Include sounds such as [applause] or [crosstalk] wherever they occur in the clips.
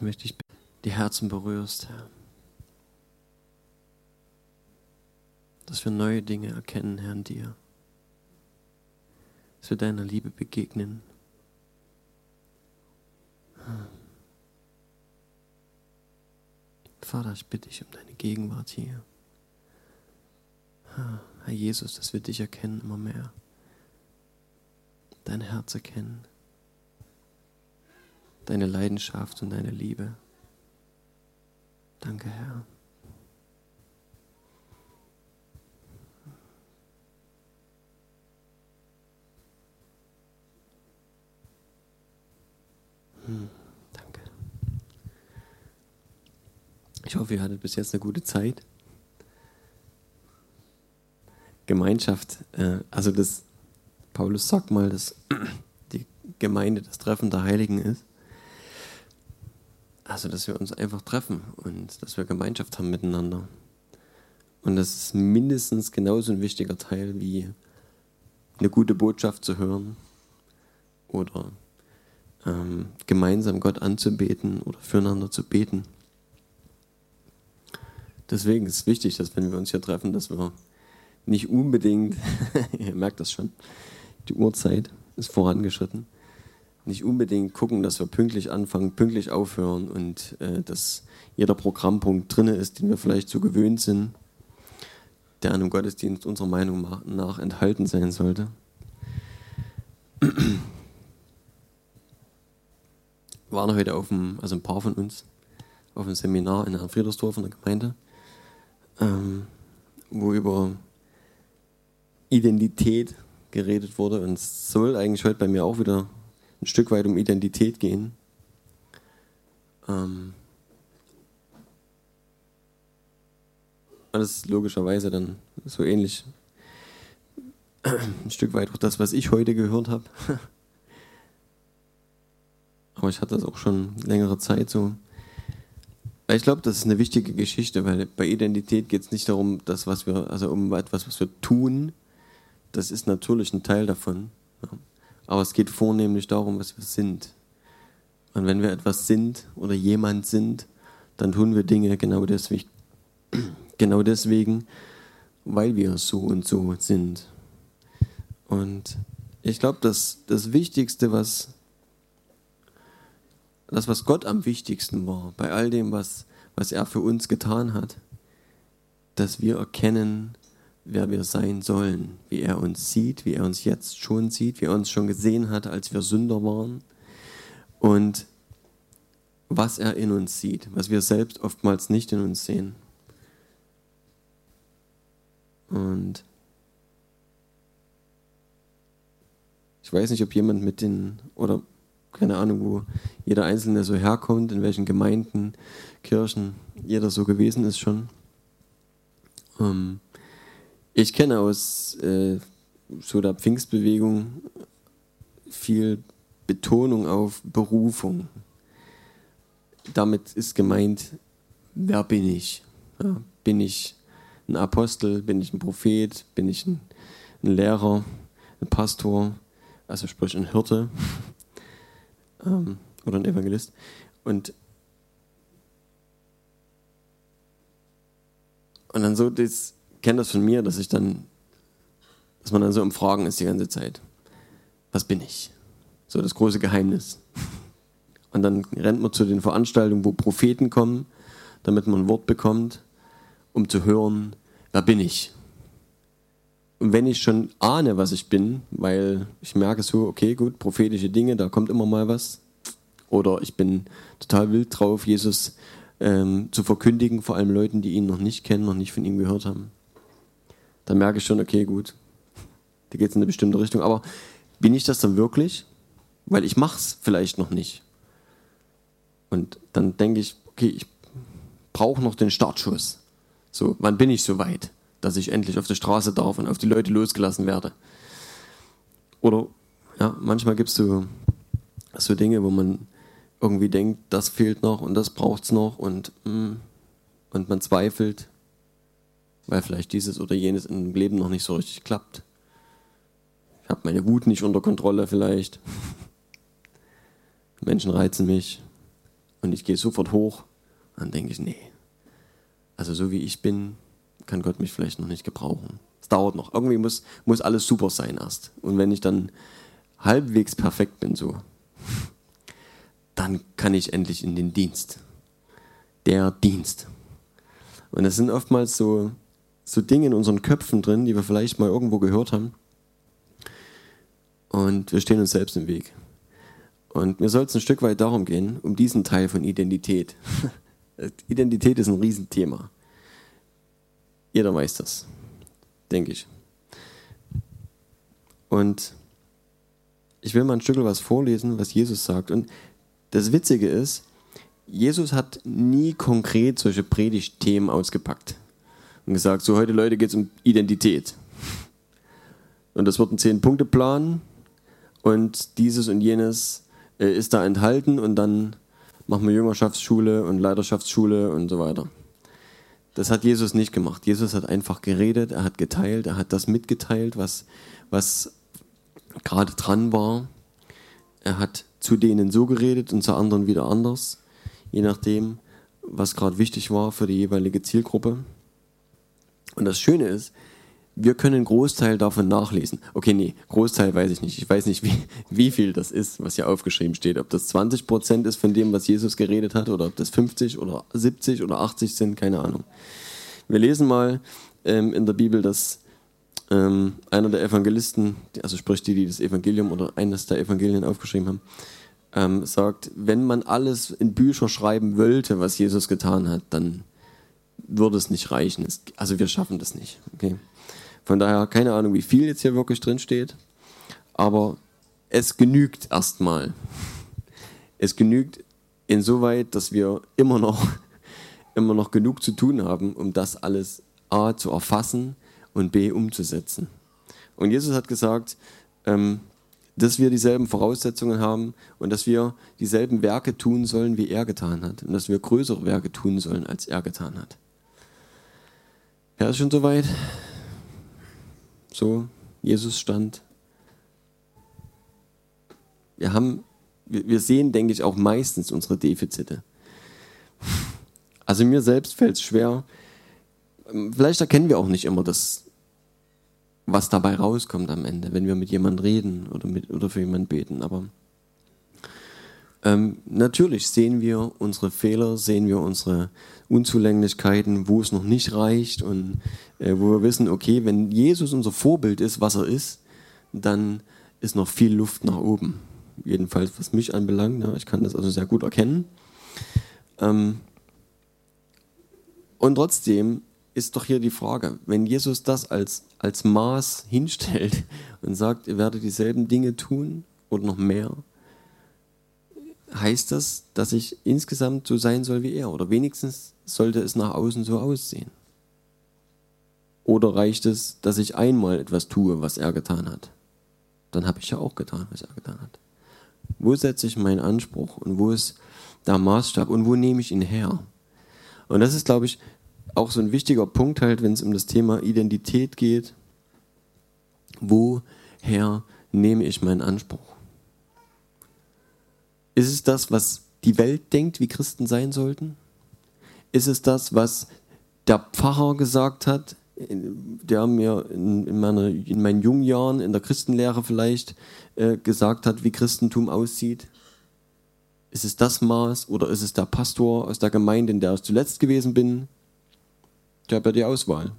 Ich möchte dich die Herzen berührst, Herr. Dass wir neue Dinge erkennen, Herr, in dir. Dass wir deiner Liebe begegnen. Vater, ich bitte dich um deine Gegenwart hier. Herr Jesus, dass wir dich erkennen immer mehr. Dein Herz erkennen. Deine Leidenschaft und deine Liebe. Danke, Herr. Hm, danke. Ich hoffe, ihr hattet bis jetzt eine gute Zeit. Gemeinschaft, äh, also das, Paulus sagt mal, dass die Gemeinde das Treffen der Heiligen ist. Also, dass wir uns einfach treffen und dass wir Gemeinschaft haben miteinander. Und das ist mindestens genauso ein wichtiger Teil wie eine gute Botschaft zu hören oder ähm, gemeinsam Gott anzubeten oder füreinander zu beten. Deswegen ist es wichtig, dass wenn wir uns hier treffen, dass wir nicht unbedingt, [laughs] ihr merkt das schon, die Uhrzeit ist vorangeschritten, nicht unbedingt gucken, dass wir pünktlich anfangen, pünktlich aufhören und äh, dass jeder Programmpunkt drin ist, den wir vielleicht so gewöhnt sind, der einem Gottesdienst unserer Meinung nach enthalten sein sollte. Waren heute auf dem, also ein paar von uns, auf einem Seminar in Friedersdorf in der Gemeinde, ähm, wo über Identität geredet wurde. Und es soll eigentlich heute bei mir auch wieder ein Stück weit um Identität gehen. Ähm, alles logischerweise dann so ähnlich ein Stück weit auch das, was ich heute gehört habe. [laughs] Aber ich hatte das auch schon längere Zeit so. Ich glaube, das ist eine wichtige Geschichte, weil bei Identität geht es nicht darum, dass was wir, also um etwas, was wir tun, das ist natürlich ein Teil davon. Aber es geht vornehmlich darum, was wir sind. Und wenn wir etwas sind oder jemand sind, dann tun wir Dinge genau deswegen, [clears throat] genau deswegen, weil wir so und so sind. Und ich glaube, dass das Wichtigste, was das, was Gott am wichtigsten war, bei all dem, was, was er für uns getan hat, dass wir erkennen, wer wir sein sollen, wie er uns sieht, wie er uns jetzt schon sieht, wie er uns schon gesehen hat, als wir Sünder waren und was er in uns sieht, was wir selbst oftmals nicht in uns sehen. Und ich weiß nicht, ob jemand mit den, oder keine Ahnung, wo jeder Einzelne so herkommt, in welchen Gemeinden, Kirchen jeder so gewesen ist schon. Ähm, ich kenne aus äh, so der Pfingstbewegung viel Betonung auf Berufung. Damit ist gemeint, wer bin ich? Ja, bin ich ein Apostel? Bin ich ein Prophet? Bin ich ein, ein Lehrer? Ein Pastor? Also sprich ein Hirte? [laughs] ähm, oder ein Evangelist. Und, und dann so, das kenne das von mir, dass ich dann, dass man dann so im Fragen ist die ganze Zeit. Was bin ich? So das große Geheimnis. Und dann rennt man zu den Veranstaltungen, wo Propheten kommen, damit man ein Wort bekommt, um zu hören, wer bin ich? Und wenn ich schon ahne, was ich bin, weil ich merke so, okay, gut, prophetische Dinge, da kommt immer mal was. Oder ich bin total wild drauf, Jesus ähm, zu verkündigen, vor allem Leuten, die ihn noch nicht kennen, noch nicht von ihm gehört haben. Dann merke ich schon, okay, gut, da geht es in eine bestimmte Richtung. Aber bin ich das dann wirklich? Weil ich mache es vielleicht noch nicht. Und dann denke ich, okay, ich brauche noch den Startschuss. So, wann bin ich so weit? dass ich endlich auf der Straße darf und auf die Leute losgelassen werde. Oder ja, manchmal gibt es so, so Dinge, wo man irgendwie denkt, das fehlt noch und das braucht es noch und, mm, und man zweifelt, weil vielleicht dieses oder jenes im Leben noch nicht so richtig klappt. Ich habe meine Wut nicht unter Kontrolle vielleicht. [laughs] Menschen reizen mich. und ich gehe sofort hoch, dann denke ich, nee. Also so wie ich bin, kann Gott mich vielleicht noch nicht gebrauchen. Es dauert noch. Irgendwie muss, muss alles super sein erst. Und wenn ich dann halbwegs perfekt bin, so, [laughs] dann kann ich endlich in den Dienst. Der Dienst. Und das sind oftmals so, so Dinge in unseren Köpfen drin, die wir vielleicht mal irgendwo gehört haben. Und wir stehen uns selbst im Weg. Und mir soll es ein Stück weit darum gehen, um diesen Teil von Identität. [laughs] Identität ist ein Riesenthema. Jeder weiß das, denke ich. Und ich will mal ein Stück was vorlesen, was Jesus sagt. Und das Witzige ist, Jesus hat nie konkret solche Predigtthemen ausgepackt und gesagt, so heute Leute geht es um Identität. Und das wird ein Zehn-Punkte-Plan und dieses und jenes äh, ist da enthalten und dann machen wir Jüngerschaftsschule und Leiterschaftsschule und so weiter. Das hat Jesus nicht gemacht. Jesus hat einfach geredet, er hat geteilt, er hat das mitgeteilt, was, was gerade dran war. Er hat zu denen so geredet und zu anderen wieder anders, je nachdem, was gerade wichtig war für die jeweilige Zielgruppe. Und das Schöne ist, wir können einen Großteil davon nachlesen. Okay, nee, Großteil weiß ich nicht. Ich weiß nicht, [laughs] wie, wie viel das ist, was hier aufgeschrieben steht. Ob das 20 Prozent ist von dem, was Jesus geredet hat, oder ob das 50 oder 70 oder 80 sind, keine Ahnung. Wir lesen mal ähm, in der Bibel, dass ähm, einer der Evangelisten, also sprich die, die das Evangelium oder eines der Evangelien aufgeschrieben haben, ähm, sagt, wenn man alles in Bücher schreiben wollte, was Jesus getan hat, dann würde es nicht reichen. also wir schaffen das nicht. Okay? Von daher keine Ahnung, wie viel jetzt hier wirklich drin steht, aber es genügt erstmal. Es genügt insoweit, dass wir immer noch, [laughs] immer noch genug zu tun haben, um das alles A zu erfassen und B umzusetzen. Und Jesus hat gesagt, ähm, dass wir dieselben Voraussetzungen haben und dass wir dieselben Werke tun sollen, wie er getan hat. Und dass wir größere Werke tun sollen, als er getan hat. Er ist schon soweit. So, Jesus stand. Wir haben, wir sehen, denke ich, auch meistens unsere Defizite. Also mir selbst fällt es schwer. Vielleicht erkennen wir auch nicht immer das, was dabei rauskommt am Ende, wenn wir mit jemandem reden oder, mit, oder für jemanden beten. Aber ähm, natürlich sehen wir unsere Fehler, sehen wir unsere Unzulänglichkeiten, wo es noch nicht reicht und äh, wo wir wissen, okay, wenn Jesus unser Vorbild ist, was er ist, dann ist noch viel Luft nach oben. Jedenfalls, was mich anbelangt. Ja, ich kann das also sehr gut erkennen. Ähm, und trotzdem ist doch hier die Frage, wenn Jesus das als, als Maß hinstellt [laughs] und sagt, ihr werdet dieselben Dinge tun oder noch mehr, heißt das, dass ich insgesamt so sein soll wie er oder wenigstens sollte es nach außen so aussehen. Oder reicht es, dass ich einmal etwas tue, was er getan hat? Dann habe ich ja auch getan, was er getan hat. Wo setze ich meinen Anspruch und wo ist der Maßstab und wo nehme ich ihn her? Und das ist, glaube ich, auch so ein wichtiger Punkt halt, wenn es um das Thema Identität geht. Woher nehme ich meinen Anspruch? Ist es das, was die Welt denkt, wie Christen sein sollten? Ist es das, was der Pfarrer gesagt hat, der mir in, in, meiner, in meinen jungen Jahren in der Christenlehre vielleicht äh, gesagt hat, wie Christentum aussieht? Ist es das Maß oder ist es der Pastor aus der Gemeinde, in der ich zuletzt gewesen bin, ich habe ja die Auswahl.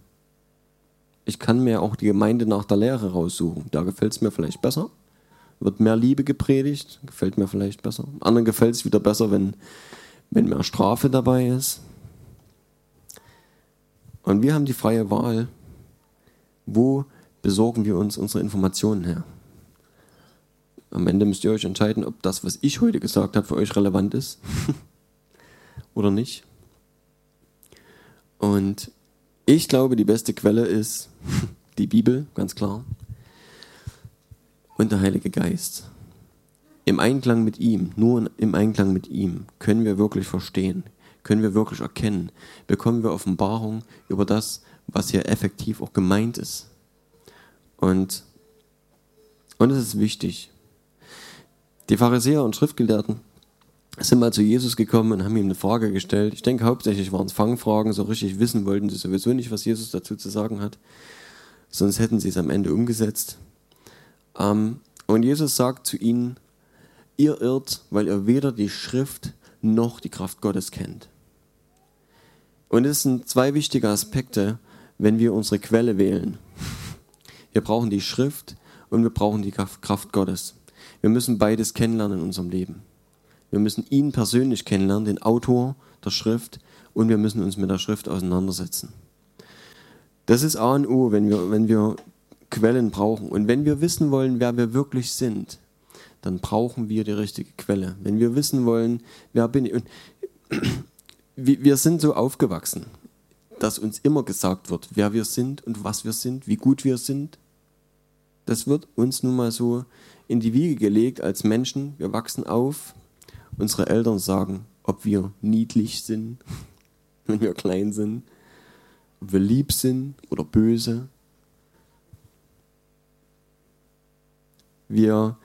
Ich kann mir auch die Gemeinde nach der Lehre raussuchen. Da gefällt es mir vielleicht besser. Wird mehr Liebe gepredigt, gefällt mir vielleicht besser. Anderen gefällt es wieder besser, wenn, wenn mehr Strafe dabei ist. Und wir haben die freie Wahl. Wo besorgen wir uns unsere Informationen her? Am Ende müsst ihr euch entscheiden, ob das, was ich heute gesagt habe, für euch relevant ist [laughs] oder nicht. Und ich glaube, die beste Quelle ist [laughs] die Bibel, ganz klar. Und der Heilige Geist. Im Einklang mit ihm, nur im Einklang mit ihm, können wir wirklich verstehen, können wir wirklich erkennen, bekommen wir Offenbarung über das, was hier effektiv auch gemeint ist. Und, und es ist wichtig. Die Pharisäer und Schriftgelehrten sind mal zu Jesus gekommen und haben ihm eine Frage gestellt. Ich denke, hauptsächlich waren es Fangfragen, so richtig wissen wollten sie sowieso nicht, was Jesus dazu zu sagen hat. Sonst hätten sie es am Ende umgesetzt. Ähm, und Jesus sagt zu ihnen, ihr irrt, weil ihr weder die Schrift noch die Kraft Gottes kennt. Und es sind zwei wichtige Aspekte, wenn wir unsere Quelle wählen. Wir brauchen die Schrift und wir brauchen die Kraft Gottes. Wir müssen beides kennenlernen in unserem Leben. Wir müssen ihn persönlich kennenlernen, den Autor der Schrift, und wir müssen uns mit der Schrift auseinandersetzen. Das ist A und O, wenn wir, wenn wir Quellen brauchen. Und wenn wir wissen wollen, wer wir wirklich sind, dann brauchen wir die richtige Quelle. Wenn wir wissen wollen, wer bin ich. Und [clears throat] wir sind so aufgewachsen, dass uns immer gesagt wird, wer wir sind und was wir sind, wie gut wir sind. Das wird uns nun mal so in die Wiege gelegt als Menschen. Wir wachsen auf. Unsere Eltern sagen, ob wir niedlich sind, [laughs] wenn wir klein sind, ob wir lieb sind oder böse. Wir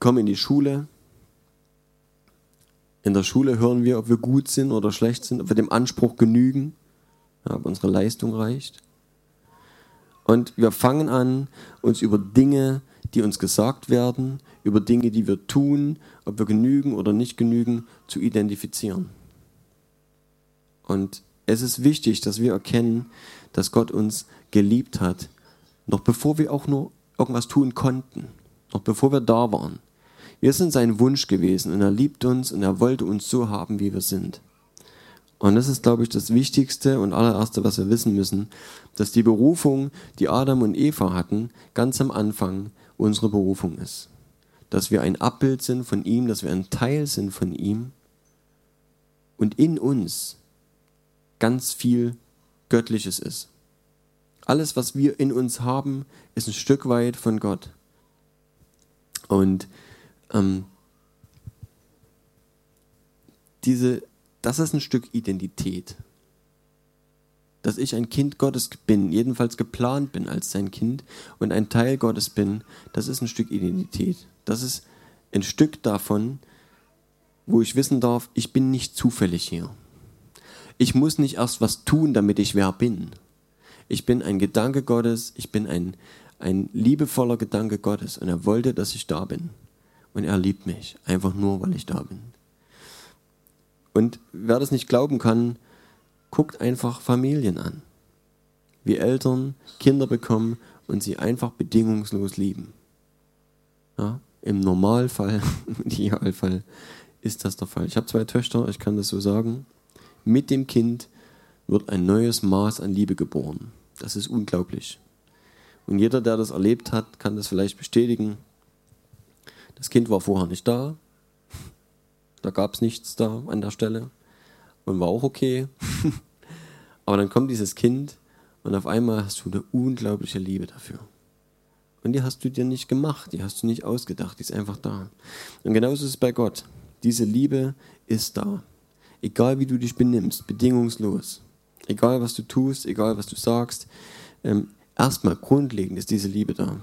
kommen in die Schule. In der Schule hören wir, ob wir gut sind oder schlecht sind, ob wir dem Anspruch genügen, ob unsere Leistung reicht. Und wir fangen an, uns über Dinge, die uns gesagt werden, über Dinge, die wir tun, ob wir genügen oder nicht genügen, zu identifizieren. Und es ist wichtig, dass wir erkennen, dass Gott uns geliebt hat, noch bevor wir auch nur irgendwas tun konnten noch bevor wir da waren. Wir sind sein Wunsch gewesen und er liebt uns und er wollte uns so haben, wie wir sind. Und das ist, glaube ich, das Wichtigste und allererste, was wir wissen müssen, dass die Berufung, die Adam und Eva hatten, ganz am Anfang unsere Berufung ist. Dass wir ein Abbild sind von ihm, dass wir ein Teil sind von ihm und in uns ganz viel Göttliches ist. Alles, was wir in uns haben, ist ein Stück weit von Gott. Und ähm, diese, das ist ein Stück Identität. Dass ich ein Kind Gottes bin, jedenfalls geplant bin als sein Kind und ein Teil Gottes bin, das ist ein Stück Identität. Das ist ein Stück davon, wo ich wissen darf, ich bin nicht zufällig hier. Ich muss nicht erst was tun, damit ich wer bin. Ich bin ein Gedanke Gottes, ich bin ein, ein liebevoller Gedanke Gottes und er wollte, dass ich da bin. Und er liebt mich, einfach nur, weil ich da bin. Und wer das nicht glauben kann, guckt einfach Familien an. Wie Eltern Kinder bekommen und sie einfach bedingungslos lieben. Ja, Im Normalfall, [laughs] im Idealfall ist das der Fall. Ich habe zwei Töchter, ich kann das so sagen. Mit dem Kind wird ein neues Maß an Liebe geboren. Das ist unglaublich. Und jeder, der das erlebt hat, kann das vielleicht bestätigen. Das Kind war vorher nicht da. Da gab es nichts da an der Stelle. Und war auch okay. [laughs] Aber dann kommt dieses Kind und auf einmal hast du eine unglaubliche Liebe dafür. Und die hast du dir nicht gemacht, die hast du nicht ausgedacht, die ist einfach da. Und genauso ist es bei Gott. Diese Liebe ist da. Egal wie du dich benimmst, bedingungslos. Egal was du tust, egal was du sagst. Ähm, erstmal grundlegend ist diese Liebe da.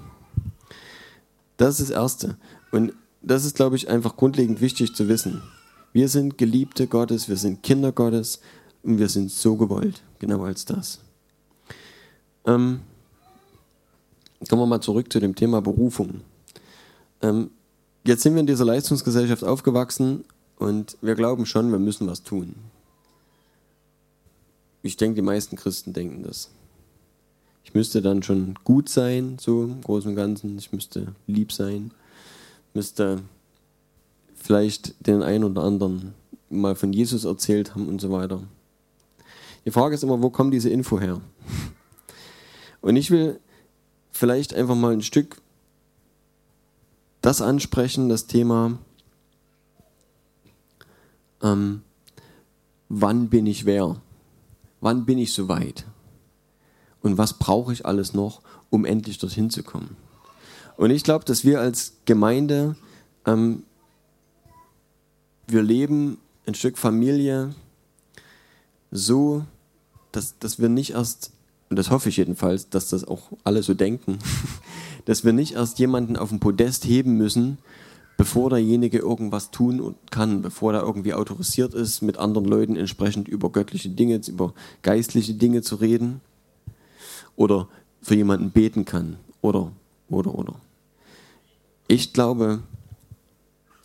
Das ist das Erste. Und das ist, glaube ich, einfach grundlegend wichtig zu wissen. Wir sind Geliebte Gottes, wir sind Kinder Gottes und wir sind so gewollt, genau als das. Ähm, kommen wir mal zurück zu dem Thema Berufung. Ähm, jetzt sind wir in dieser Leistungsgesellschaft aufgewachsen und wir glauben schon, wir müssen was tun. Ich denke, die meisten Christen denken das. Ich müsste dann schon gut sein, so im Großen und Ganzen. Ich müsste lieb sein, müsste vielleicht den einen oder anderen mal von Jesus erzählt haben und so weiter. Die Frage ist immer, wo kommt diese Info her? Und ich will vielleicht einfach mal ein Stück das ansprechen, das Thema, ähm, wann bin ich wer? Wann bin ich soweit? Und was brauche ich alles noch, um endlich dorthin zu kommen. Und ich glaube, dass wir als Gemeinde, ähm, wir leben ein Stück Familie so, dass, dass wir nicht erst, und das hoffe ich jedenfalls, dass das auch alle so denken, [laughs] dass wir nicht erst jemanden auf den Podest heben müssen, bevor derjenige irgendwas tun kann, bevor er irgendwie autorisiert ist, mit anderen Leuten entsprechend über göttliche Dinge, über geistliche Dinge zu reden oder für jemanden beten kann oder, oder, oder. Ich glaube,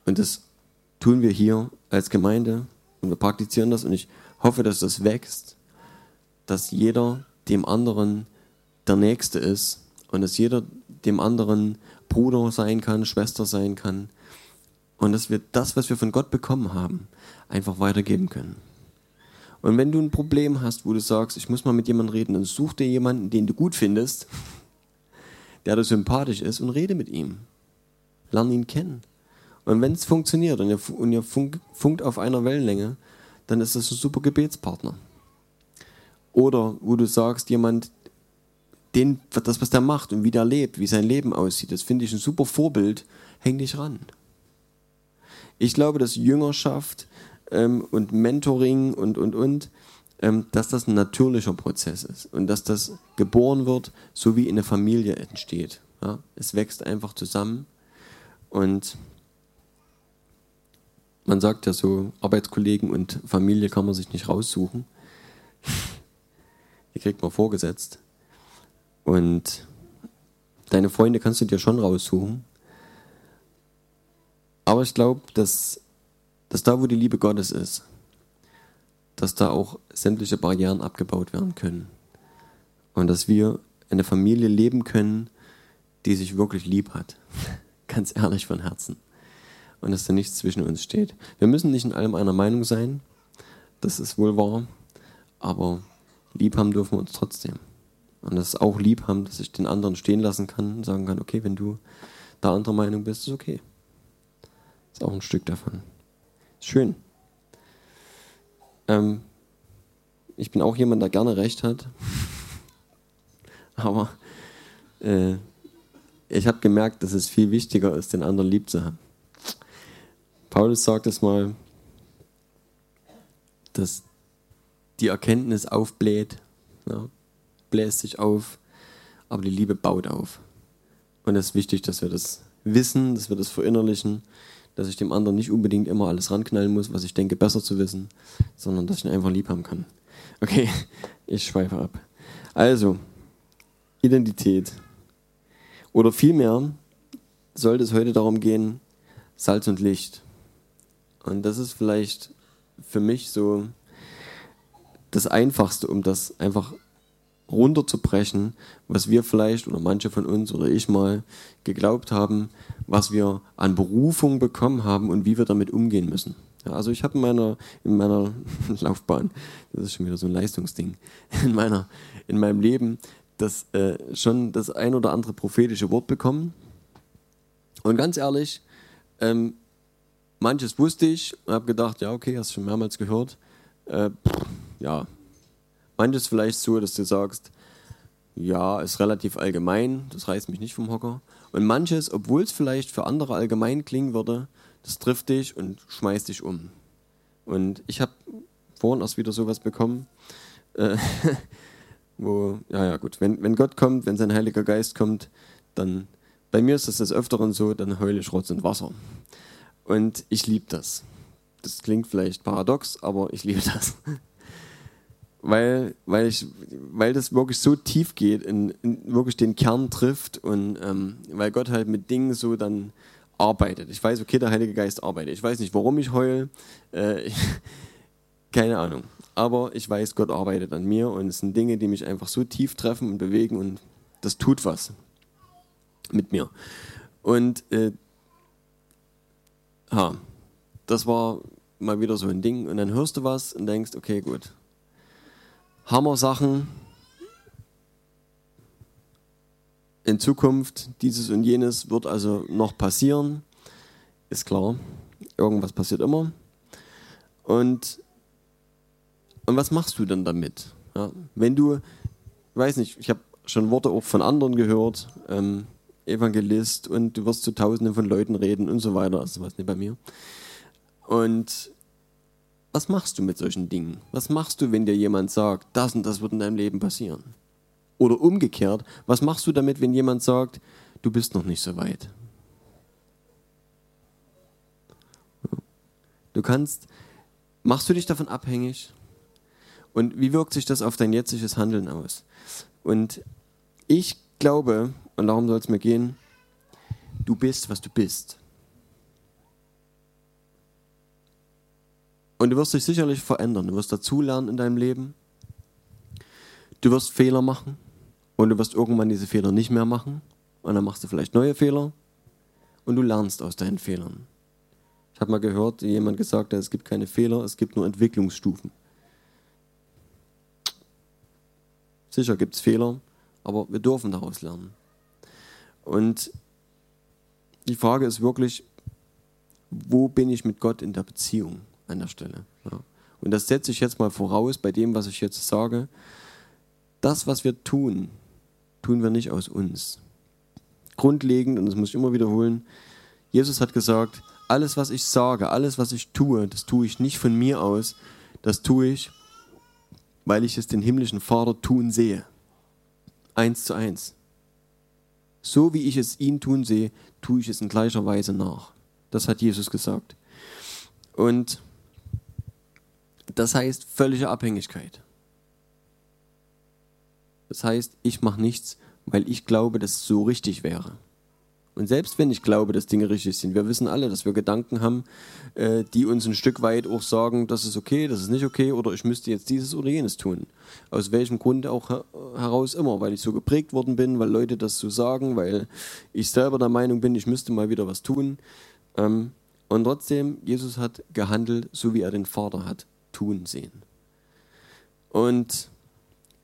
und das tun wir hier als Gemeinde und wir praktizieren das und ich hoffe, dass das wächst, dass jeder dem anderen der Nächste ist und dass jeder dem anderen Bruder sein kann, Schwester sein kann und dass wir das, was wir von Gott bekommen haben, einfach weitergeben können. Und wenn du ein Problem hast, wo du sagst, ich muss mal mit jemandem reden, dann such dir jemanden, den du gut findest, der dir sympathisch ist und rede mit ihm. Lern ihn kennen. Und wenn es funktioniert und ihr, und ihr funkt auf einer Wellenlänge, dann ist das ein super Gebetspartner. Oder wo du sagst, jemand, den, das, was der macht und wie der lebt, wie sein Leben aussieht, das finde ich ein super Vorbild, häng dich ran. Ich glaube, dass Jüngerschaft ähm, und Mentoring und, und, und, ähm, dass das ein natürlicher Prozess ist und dass das geboren wird, so wie in der Familie entsteht. Ja? Es wächst einfach zusammen und man sagt ja so, Arbeitskollegen und Familie kann man sich nicht raussuchen. [laughs] Die kriegt man vorgesetzt. Und deine Freunde kannst du dir schon raussuchen. Aber ich glaube, dass, dass da, wo die Liebe Gottes ist, dass da auch sämtliche Barrieren abgebaut werden können. Und dass wir eine Familie leben können, die sich wirklich lieb hat. [laughs] Ganz ehrlich von Herzen. Und dass da nichts zwischen uns steht. Wir müssen nicht in allem einer Meinung sein. Das ist wohl wahr. Aber lieb haben dürfen wir uns trotzdem. Und das auch lieb haben, dass ich den anderen stehen lassen kann und sagen kann, okay, wenn du da anderer Meinung bist, ist okay. Ist auch ein Stück davon. Schön. Ähm, ich bin auch jemand, der gerne recht hat. [laughs] Aber äh, ich habe gemerkt, dass es viel wichtiger ist, den anderen lieb zu haben. Paulus sagt es mal, dass die Erkenntnis aufbläht. Ja, bläst sich auf, aber die Liebe baut auf. Und es ist wichtig, dass wir das wissen, dass wir das verinnerlichen, dass ich dem anderen nicht unbedingt immer alles ranknallen muss, was ich denke, besser zu wissen, sondern dass ich ihn einfach lieb haben kann. Okay, [laughs] ich schweife ab. Also, Identität. Oder vielmehr sollte es heute darum gehen, Salz und Licht. Und das ist vielleicht für mich so das Einfachste, um das einfach runterzubrechen, was wir vielleicht oder manche von uns oder ich mal geglaubt haben, was wir an Berufung bekommen haben und wie wir damit umgehen müssen. Ja, also ich habe in meiner, in meiner [laughs] Laufbahn, das ist schon wieder so ein Leistungsding, [laughs] in, meiner, in meinem Leben das, äh, schon das ein oder andere prophetische Wort bekommen. Und ganz ehrlich, ähm, manches wusste ich und habe gedacht, ja okay, hast du schon mehrmals gehört. Äh, pff, ja, Manches vielleicht so, dass du sagst, ja, ist relativ allgemein, das reißt mich nicht vom Hocker. Und manches, obwohl es vielleicht für andere allgemein klingen würde, das trifft dich und schmeißt dich um. Und ich habe vorhin erst wieder sowas bekommen, äh, [laughs] wo, ja, ja, gut, wenn, wenn Gott kommt, wenn sein Heiliger Geist kommt, dann, bei mir ist das des Öfteren so, dann heule ich Rotz und Wasser. Und ich liebe das. Das klingt vielleicht paradox, aber ich liebe das [laughs] weil, weil, ich, weil das wirklich so tief geht, in, in wirklich den Kern trifft und ähm, weil Gott halt mit Dingen so dann arbeitet. Ich weiß, okay, der Heilige Geist arbeitet. Ich weiß nicht, warum ich heule. Äh, [laughs] keine Ahnung. Aber ich weiß, Gott arbeitet an mir und es sind Dinge, die mich einfach so tief treffen und bewegen und das tut was mit mir. Und äh, ha, das war mal wieder so ein Ding. Und dann hörst du was und denkst, okay, gut, Hammer-Sachen. In Zukunft, dieses und jenes wird also noch passieren. Ist klar, irgendwas passiert immer. Und, und was machst du dann damit? Ja, wenn du, weiß nicht, ich habe schon Worte auch von anderen gehört, ähm, Evangelist und du wirst zu Tausenden von Leuten reden und so weiter. Also was nicht bei mir. Und was machst du mit solchen Dingen? Was machst du, wenn dir jemand sagt, das und das wird in deinem Leben passieren? Oder umgekehrt, was machst du damit, wenn jemand sagt, du bist noch nicht so weit? Du kannst, machst du dich davon abhängig? Und wie wirkt sich das auf dein jetziges Handeln aus? Und ich glaube, und darum soll es mir gehen, du bist, was du bist. Und du wirst dich sicherlich verändern. Du wirst dazulernen in deinem Leben. Du wirst Fehler machen. Und du wirst irgendwann diese Fehler nicht mehr machen. Und dann machst du vielleicht neue Fehler. Und du lernst aus deinen Fehlern. Ich habe mal gehört, jemand gesagt hat, es gibt keine Fehler, es gibt nur Entwicklungsstufen. Sicher gibt es Fehler, aber wir dürfen daraus lernen. Und die Frage ist wirklich, wo bin ich mit Gott in der Beziehung an der Stelle? Ja. Und das setze ich jetzt mal voraus bei dem, was ich jetzt sage. Das, was wir tun, tun wir nicht aus uns. Grundlegend, und das muss ich immer wiederholen, Jesus hat gesagt, alles, was ich sage, alles, was ich tue, das tue ich nicht von mir aus, das tue ich, weil ich es den himmlischen Vater tun sehe. Eins zu eins. So wie ich es ihn tun sehe, tue ich es in gleicher Weise nach. Das hat Jesus gesagt. Und das heißt völlige Abhängigkeit. Das heißt, ich mache nichts, weil ich glaube, dass es so richtig wäre. Und selbst wenn ich glaube, dass Dinge richtig sind, wir wissen alle, dass wir Gedanken haben, äh, die uns ein Stück weit auch sagen, das ist okay, das ist nicht okay oder ich müsste jetzt dieses oder jenes tun. Aus welchem Grund auch heraus immer, weil ich so geprägt worden bin, weil Leute das so sagen, weil ich selber der Meinung bin, ich müsste mal wieder was tun. Ähm, und trotzdem, Jesus hat gehandelt, so wie er den Vater hat tun sehen. Und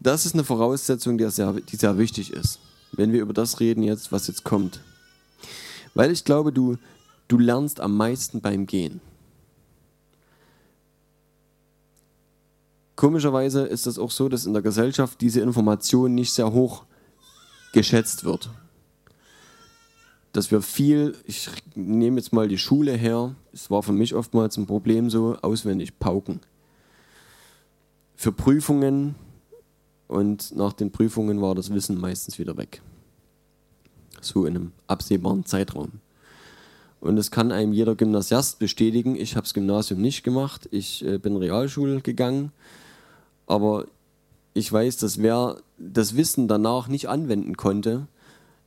das ist eine Voraussetzung, die sehr, die sehr wichtig ist, wenn wir über das reden jetzt, was jetzt kommt. Weil ich glaube, du, du lernst am meisten beim Gehen. Komischerweise ist es auch so, dass in der Gesellschaft diese Information nicht sehr hoch geschätzt wird. Dass wir viel, ich nehme jetzt mal die Schule her, es war für mich oftmals ein Problem so, auswendig pauken. Für Prüfungen und nach den Prüfungen war das Wissen meistens wieder weg so in einem absehbaren Zeitraum. Und das kann einem jeder Gymnasiast bestätigen. Ich habe das Gymnasium nicht gemacht, ich äh, bin Realschule gegangen, aber ich weiß, dass wer das Wissen danach nicht anwenden konnte,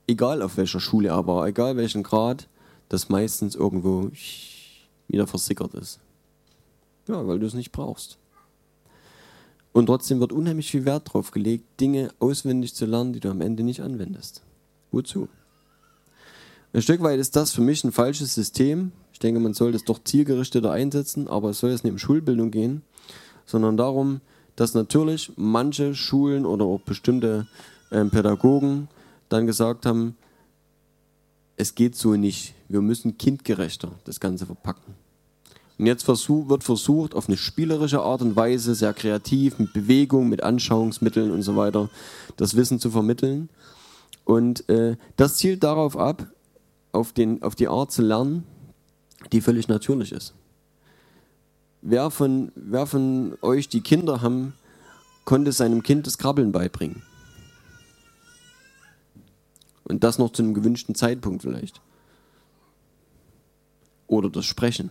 egal auf welcher Schule er war, egal welchen Grad, das meistens irgendwo wieder versickert ist. Ja, weil du es nicht brauchst. Und trotzdem wird unheimlich viel Wert darauf gelegt, Dinge auswendig zu lernen, die du am Ende nicht anwendest. Wozu? Ein Stück weit ist das für mich ein falsches System. Ich denke, man soll das doch zielgerichteter einsetzen, aber es soll jetzt nicht um Schulbildung gehen, sondern darum, dass natürlich manche Schulen oder auch bestimmte äh, Pädagogen dann gesagt haben, es geht so nicht. Wir müssen kindgerechter das Ganze verpacken. Und jetzt versuch, wird versucht, auf eine spielerische Art und Weise, sehr kreativ, mit Bewegung, mit Anschauungsmitteln und so weiter, das Wissen zu vermitteln. Und äh, das zielt darauf ab, auf, den, auf die Art zu lernen, die völlig natürlich ist. Wer von, wer von euch, die Kinder haben, konnte seinem Kind das Krabbeln beibringen? Und das noch zu einem gewünschten Zeitpunkt vielleicht. Oder das Sprechen.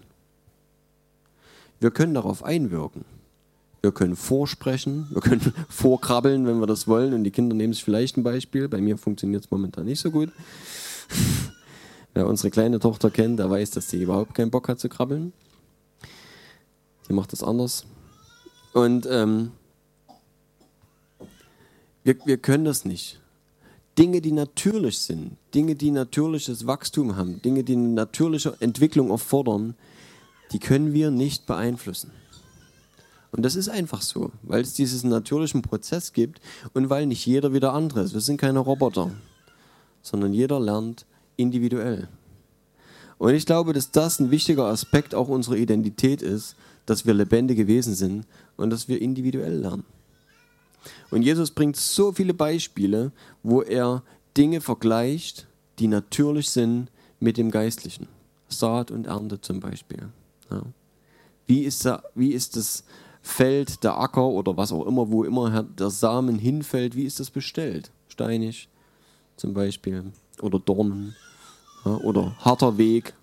Wir können darauf einwirken. Wir können vorsprechen, wir können [laughs] vorkrabbeln, wenn wir das wollen. Und die Kinder nehmen sich vielleicht ein Beispiel. Bei mir funktioniert es momentan nicht so gut. [laughs] Wer unsere kleine Tochter kennt, der weiß, dass sie überhaupt keinen Bock hat zu krabbeln. Sie macht das anders. Und ähm, wir, wir können das nicht. Dinge, die natürlich sind, Dinge, die natürliches Wachstum haben, Dinge, die eine natürliche Entwicklung erfordern, die können wir nicht beeinflussen. Und das ist einfach so, weil es diesen natürlichen Prozess gibt und weil nicht jeder wieder andere ist. Wir sind keine Roboter, sondern jeder lernt individuell. Und ich glaube, dass das ein wichtiger Aspekt auch unserer Identität ist, dass wir lebendige Wesen sind und dass wir individuell lernen. Und Jesus bringt so viele Beispiele, wo er Dinge vergleicht, die natürlich sind mit dem Geistlichen. Saat und Ernte zum Beispiel. Ja. Wie, ist da, wie ist das Feld, der Acker oder was auch immer, wo immer der Samen hinfällt, wie ist das bestellt? Steinig zum Beispiel oder Dornen ja, oder harter Weg.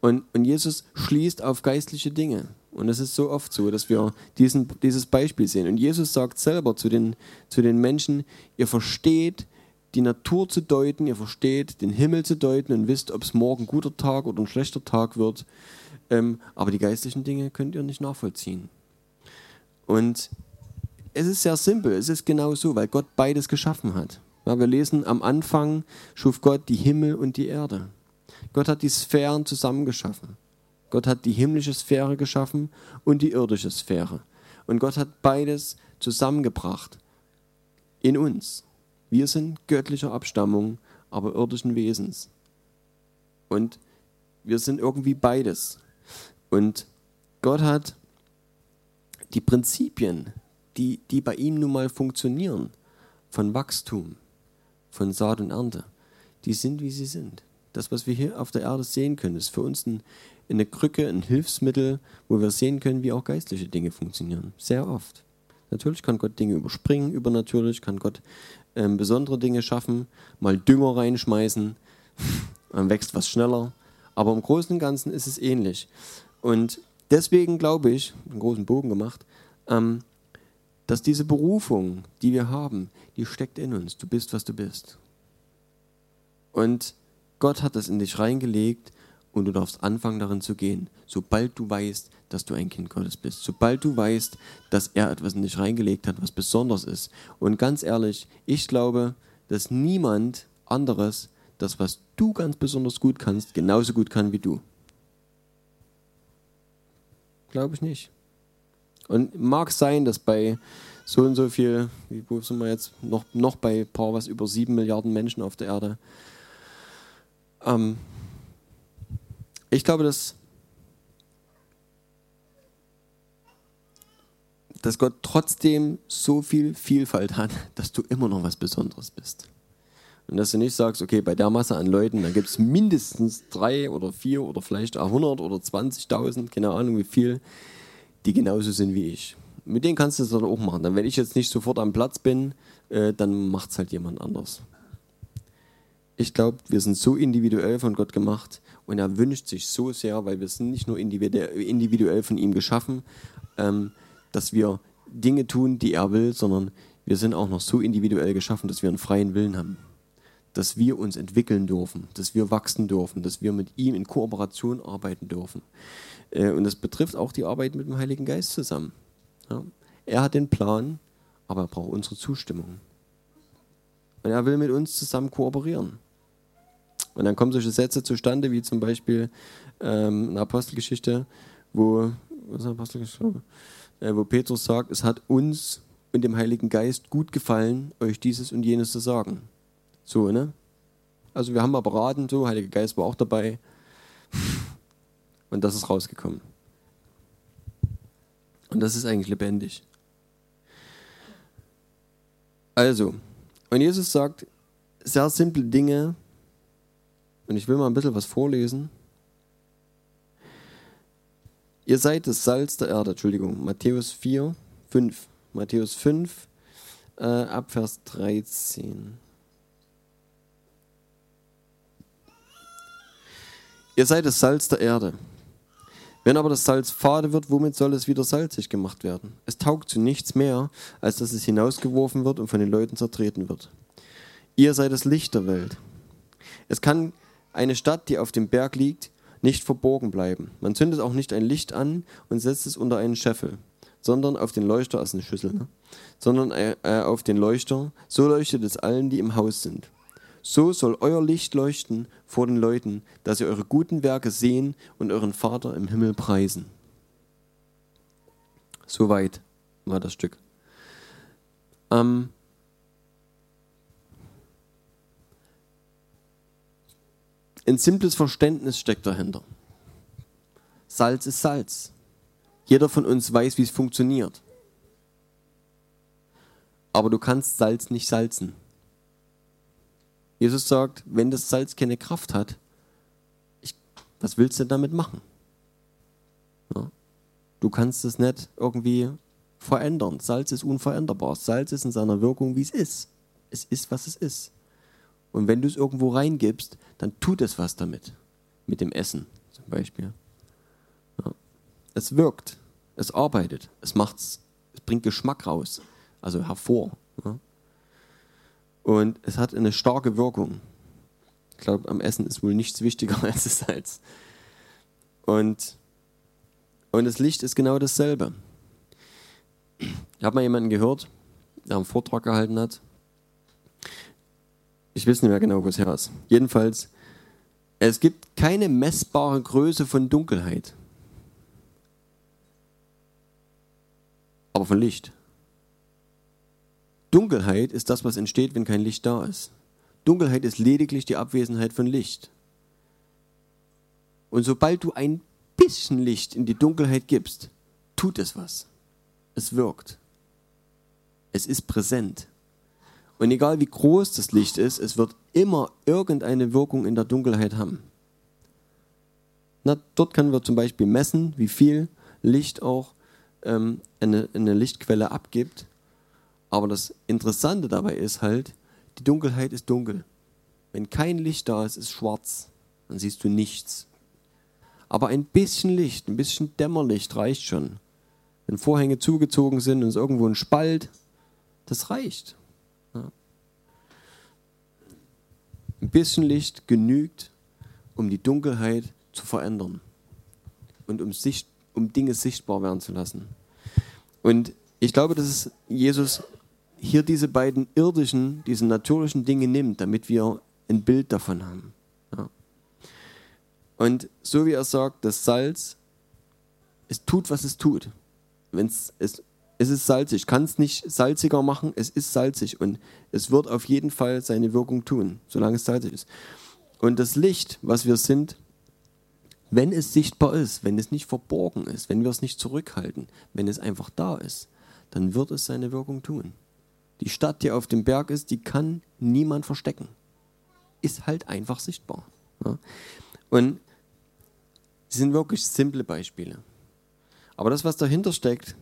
Und, und Jesus schließt auf geistliche Dinge. Und es ist so oft so, dass wir diesen, dieses Beispiel sehen. Und Jesus sagt selber zu den, zu den Menschen, ihr versteht die Natur zu deuten, ihr versteht den Himmel zu deuten und wisst, ob es morgen ein guter Tag oder ein schlechter Tag wird. Ähm, aber die geistlichen Dinge könnt ihr nicht nachvollziehen. Und es ist sehr simpel, es ist genau so, weil Gott beides geschaffen hat. Ja, wir lesen, am Anfang schuf Gott die Himmel und die Erde. Gott hat die Sphären zusammengeschaffen. Gott hat die himmlische Sphäre geschaffen und die irdische Sphäre. Und Gott hat beides zusammengebracht in uns. Wir sind göttlicher Abstammung, aber irdischen Wesens. Und wir sind irgendwie beides. Und Gott hat die Prinzipien, die, die bei ihm nun mal funktionieren, von Wachstum, von Saat und Ernte, die sind, wie sie sind. Das, was wir hier auf der Erde sehen können, ist für uns ein, eine Krücke, ein Hilfsmittel, wo wir sehen können, wie auch geistliche Dinge funktionieren. Sehr oft. Natürlich kann Gott Dinge überspringen, übernatürlich kann Gott ähm, besondere Dinge schaffen, mal Dünger reinschmeißen, [laughs] dann wächst was schneller. Aber im Großen und Ganzen ist es ähnlich. Und deswegen glaube ich, einen großen Bogen gemacht, ähm, dass diese Berufung, die wir haben, die steckt in uns. Du bist, was du bist. Und Gott hat das in dich reingelegt und du darfst anfangen darin zu gehen, sobald du weißt, dass du ein Kind Gottes bist. Sobald du weißt, dass er etwas in dich reingelegt hat, was besonders ist. Und ganz ehrlich, ich glaube, dass niemand anderes das, was du ganz besonders gut kannst, genauso gut kann wie du. Glaube ich nicht. Und mag sein, dass bei so und so viel, wie wo sind wir jetzt, noch, noch bei ein paar was über sieben Milliarden Menschen auf der Erde, ähm, ich glaube, dass, dass Gott trotzdem so viel Vielfalt hat, [laughs] dass du immer noch was Besonderes bist. Und dass du nicht sagst, okay, bei der Masse an Leuten, da gibt es mindestens drei oder vier oder vielleicht auch 100 oder 20.000, keine Ahnung wie viel, die genauso sind wie ich. Mit denen kannst du es dann auch machen. Dann, wenn ich jetzt nicht sofort am Platz bin, äh, dann macht es halt jemand anders. Ich glaube, wir sind so individuell von Gott gemacht, und er wünscht sich so sehr, weil wir sind nicht nur individuell von ihm geschaffen, ähm, dass wir Dinge tun, die er will, sondern wir sind auch noch so individuell geschaffen, dass wir einen freien Willen haben. Dass wir uns entwickeln dürfen, dass wir wachsen dürfen, dass wir mit ihm in Kooperation arbeiten dürfen. Äh, und das betrifft auch die Arbeit mit dem Heiligen Geist zusammen. Er hat den Plan, aber er braucht unsere Zustimmung. Und er will mit uns zusammen kooperieren. Und dann kommen solche Sätze zustande, wie zum Beispiel ähm, eine Apostelgeschichte, wo, was Apostelgeschichte? Äh, wo Petrus sagt, es hat uns und dem Heiligen Geist gut gefallen, euch dieses und jenes zu sagen. So, ne? Also wir haben mal beraten, so, Heiliger Geist war auch dabei. Und das ist rausgekommen. Und das ist eigentlich lebendig. Also, und Jesus sagt sehr simple Dinge, und ich will mal ein bisschen was vorlesen. Ihr seid das Salz der Erde, Entschuldigung, Matthäus 4, 5. Matthäus 5, äh, ab Vers 13. Ihr seid das Salz der Erde. Wenn aber das Salz fade wird, womit soll es wieder salzig gemacht werden? Es taugt zu nichts mehr, als dass es hinausgeworfen wird und von den Leuten zertreten wird. Ihr seid das Licht der Welt. Es kann eine Stadt, die auf dem Berg liegt, nicht verborgen bleiben. Man zündet auch nicht ein Licht an und setzt es unter einen Scheffel, sondern auf den Leuchter, also eine Schüssel, ne? sondern äh, äh, auf den Leuchter, so leuchtet es allen, die im Haus sind. So soll euer Licht leuchten vor den Leuten, dass sie eure guten Werke sehen und euren Vater im Himmel preisen. Soweit war das Stück. Ähm, Ein simples Verständnis steckt dahinter. Salz ist Salz. Jeder von uns weiß, wie es funktioniert. Aber du kannst Salz nicht salzen. Jesus sagt, wenn das Salz keine Kraft hat, ich, was willst du damit machen? Ja? Du kannst es nicht irgendwie verändern. Salz ist unveränderbar. Salz ist in seiner Wirkung, wie es ist. Es ist, was es ist. Und wenn du es irgendwo reingibst, dann tut es was damit. Mit dem Essen zum Beispiel. Ja. Es wirkt, es arbeitet, es macht's, es bringt Geschmack raus, also hervor. Ja. Und es hat eine starke Wirkung. Ich glaube, am Essen ist wohl nichts wichtiger [laughs] als das Salz. Und, und das Licht ist genau dasselbe. Ich habe mal jemanden gehört, der einen Vortrag gehalten hat. Ich weiß nicht mehr genau, wo es her ist. Jedenfalls, es gibt keine messbare Größe von Dunkelheit. Aber von Licht. Dunkelheit ist das, was entsteht, wenn kein Licht da ist. Dunkelheit ist lediglich die Abwesenheit von Licht. Und sobald du ein bisschen Licht in die Dunkelheit gibst, tut es was. Es wirkt. Es ist präsent. Und egal wie groß das Licht ist, es wird immer irgendeine Wirkung in der Dunkelheit haben. Na, dort können wir zum Beispiel messen, wie viel Licht auch ähm, eine, eine Lichtquelle abgibt. Aber das Interessante dabei ist halt, die Dunkelheit ist dunkel. Wenn kein Licht da ist, ist schwarz. Dann siehst du nichts. Aber ein bisschen Licht, ein bisschen Dämmerlicht reicht schon. Wenn Vorhänge zugezogen sind und es irgendwo ein Spalt, das reicht. Ja. Ein bisschen Licht genügt, um die Dunkelheit zu verändern und um, Sicht, um Dinge sichtbar werden zu lassen. Und ich glaube, dass Jesus hier diese beiden irdischen, diese natürlichen Dinge nimmt, damit wir ein Bild davon haben. Ja. Und so wie er sagt, das Salz, es tut, was es tut. Wenn's, es, es ist salzig, kann es nicht salziger machen, es ist salzig und es wird auf jeden Fall seine Wirkung tun, solange es salzig ist. Und das Licht, was wir sind, wenn es sichtbar ist, wenn es nicht verborgen ist, wenn wir es nicht zurückhalten, wenn es einfach da ist, dann wird es seine Wirkung tun. Die Stadt, die auf dem Berg ist, die kann niemand verstecken. Ist halt einfach sichtbar. Ja. Und sie sind wirklich simple Beispiele. Aber das, was dahinter steckt,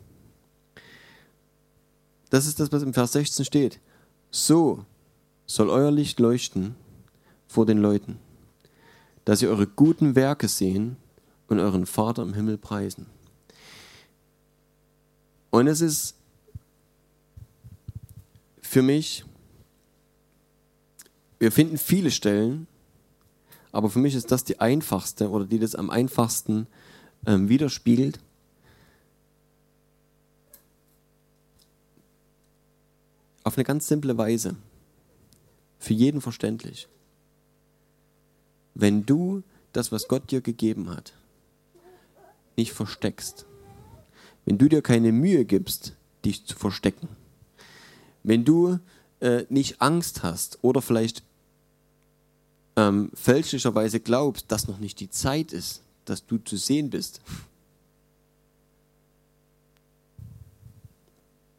das ist das, was im Vers 16 steht. So soll euer Licht leuchten vor den Leuten, dass sie eure guten Werke sehen und euren Vater im Himmel preisen. Und es ist für mich, wir finden viele Stellen, aber für mich ist das die einfachste oder die das am einfachsten ähm, widerspiegelt. Auf eine ganz simple Weise. Für jeden verständlich. Wenn du das, was Gott dir gegeben hat, nicht versteckst, wenn du dir keine Mühe gibst, dich zu verstecken, wenn du äh, nicht Angst hast oder vielleicht ähm, fälschlicherweise glaubst, dass noch nicht die Zeit ist, dass du zu sehen bist,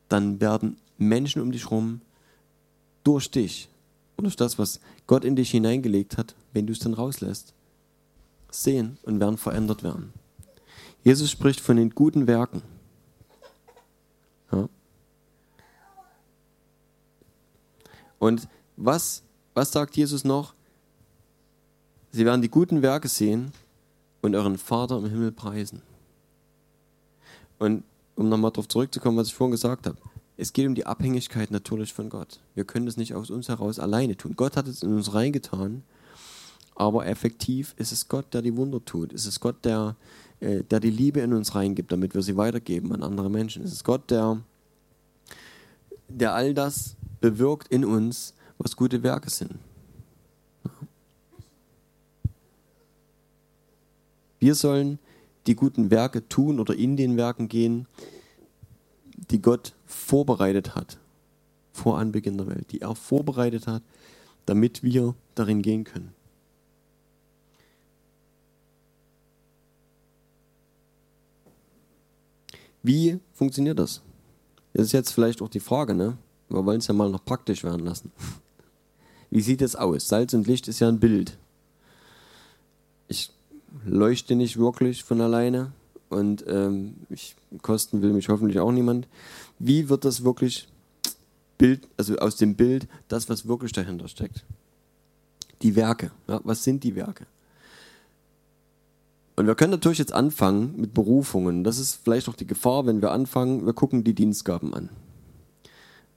dann werden Menschen um dich herum durch dich und durch das, was Gott in dich hineingelegt hat, wenn du es dann rauslässt, sehen und werden verändert werden. Jesus spricht von den guten Werken. Ja. Und was, was sagt Jesus noch? Sie werden die guten Werke sehen und euren Vater im Himmel preisen. Und um nochmal darauf zurückzukommen, was ich vorhin gesagt habe. Es geht um die Abhängigkeit natürlich von Gott. Wir können das nicht aus uns heraus alleine tun. Gott hat es in uns reingetan, aber effektiv ist es Gott, der die Wunder tut. Es ist Gott, der, äh, der die Liebe in uns reingibt, damit wir sie weitergeben an andere Menschen. Es ist Gott, der, der all das bewirkt in uns, was gute Werke sind. Wir sollen die guten Werke tun oder in den Werken gehen, die Gott vorbereitet hat vor Anbeginn der Welt, die er vorbereitet hat, damit wir darin gehen können. Wie funktioniert das? Das ist jetzt vielleicht auch die Frage, ne? Wir wollen es ja mal noch praktisch werden lassen. Wie sieht es aus? Salz und Licht ist ja ein Bild. Ich leuchte nicht wirklich von alleine und ähm, ich, kosten will mich hoffentlich auch niemand. Wie wird das wirklich Bild, also aus dem Bild, das, was wirklich dahinter steckt? Die Werke. Ja, was sind die Werke? Und wir können natürlich jetzt anfangen mit Berufungen. Das ist vielleicht auch die Gefahr, wenn wir anfangen, wir gucken die Dienstgaben an.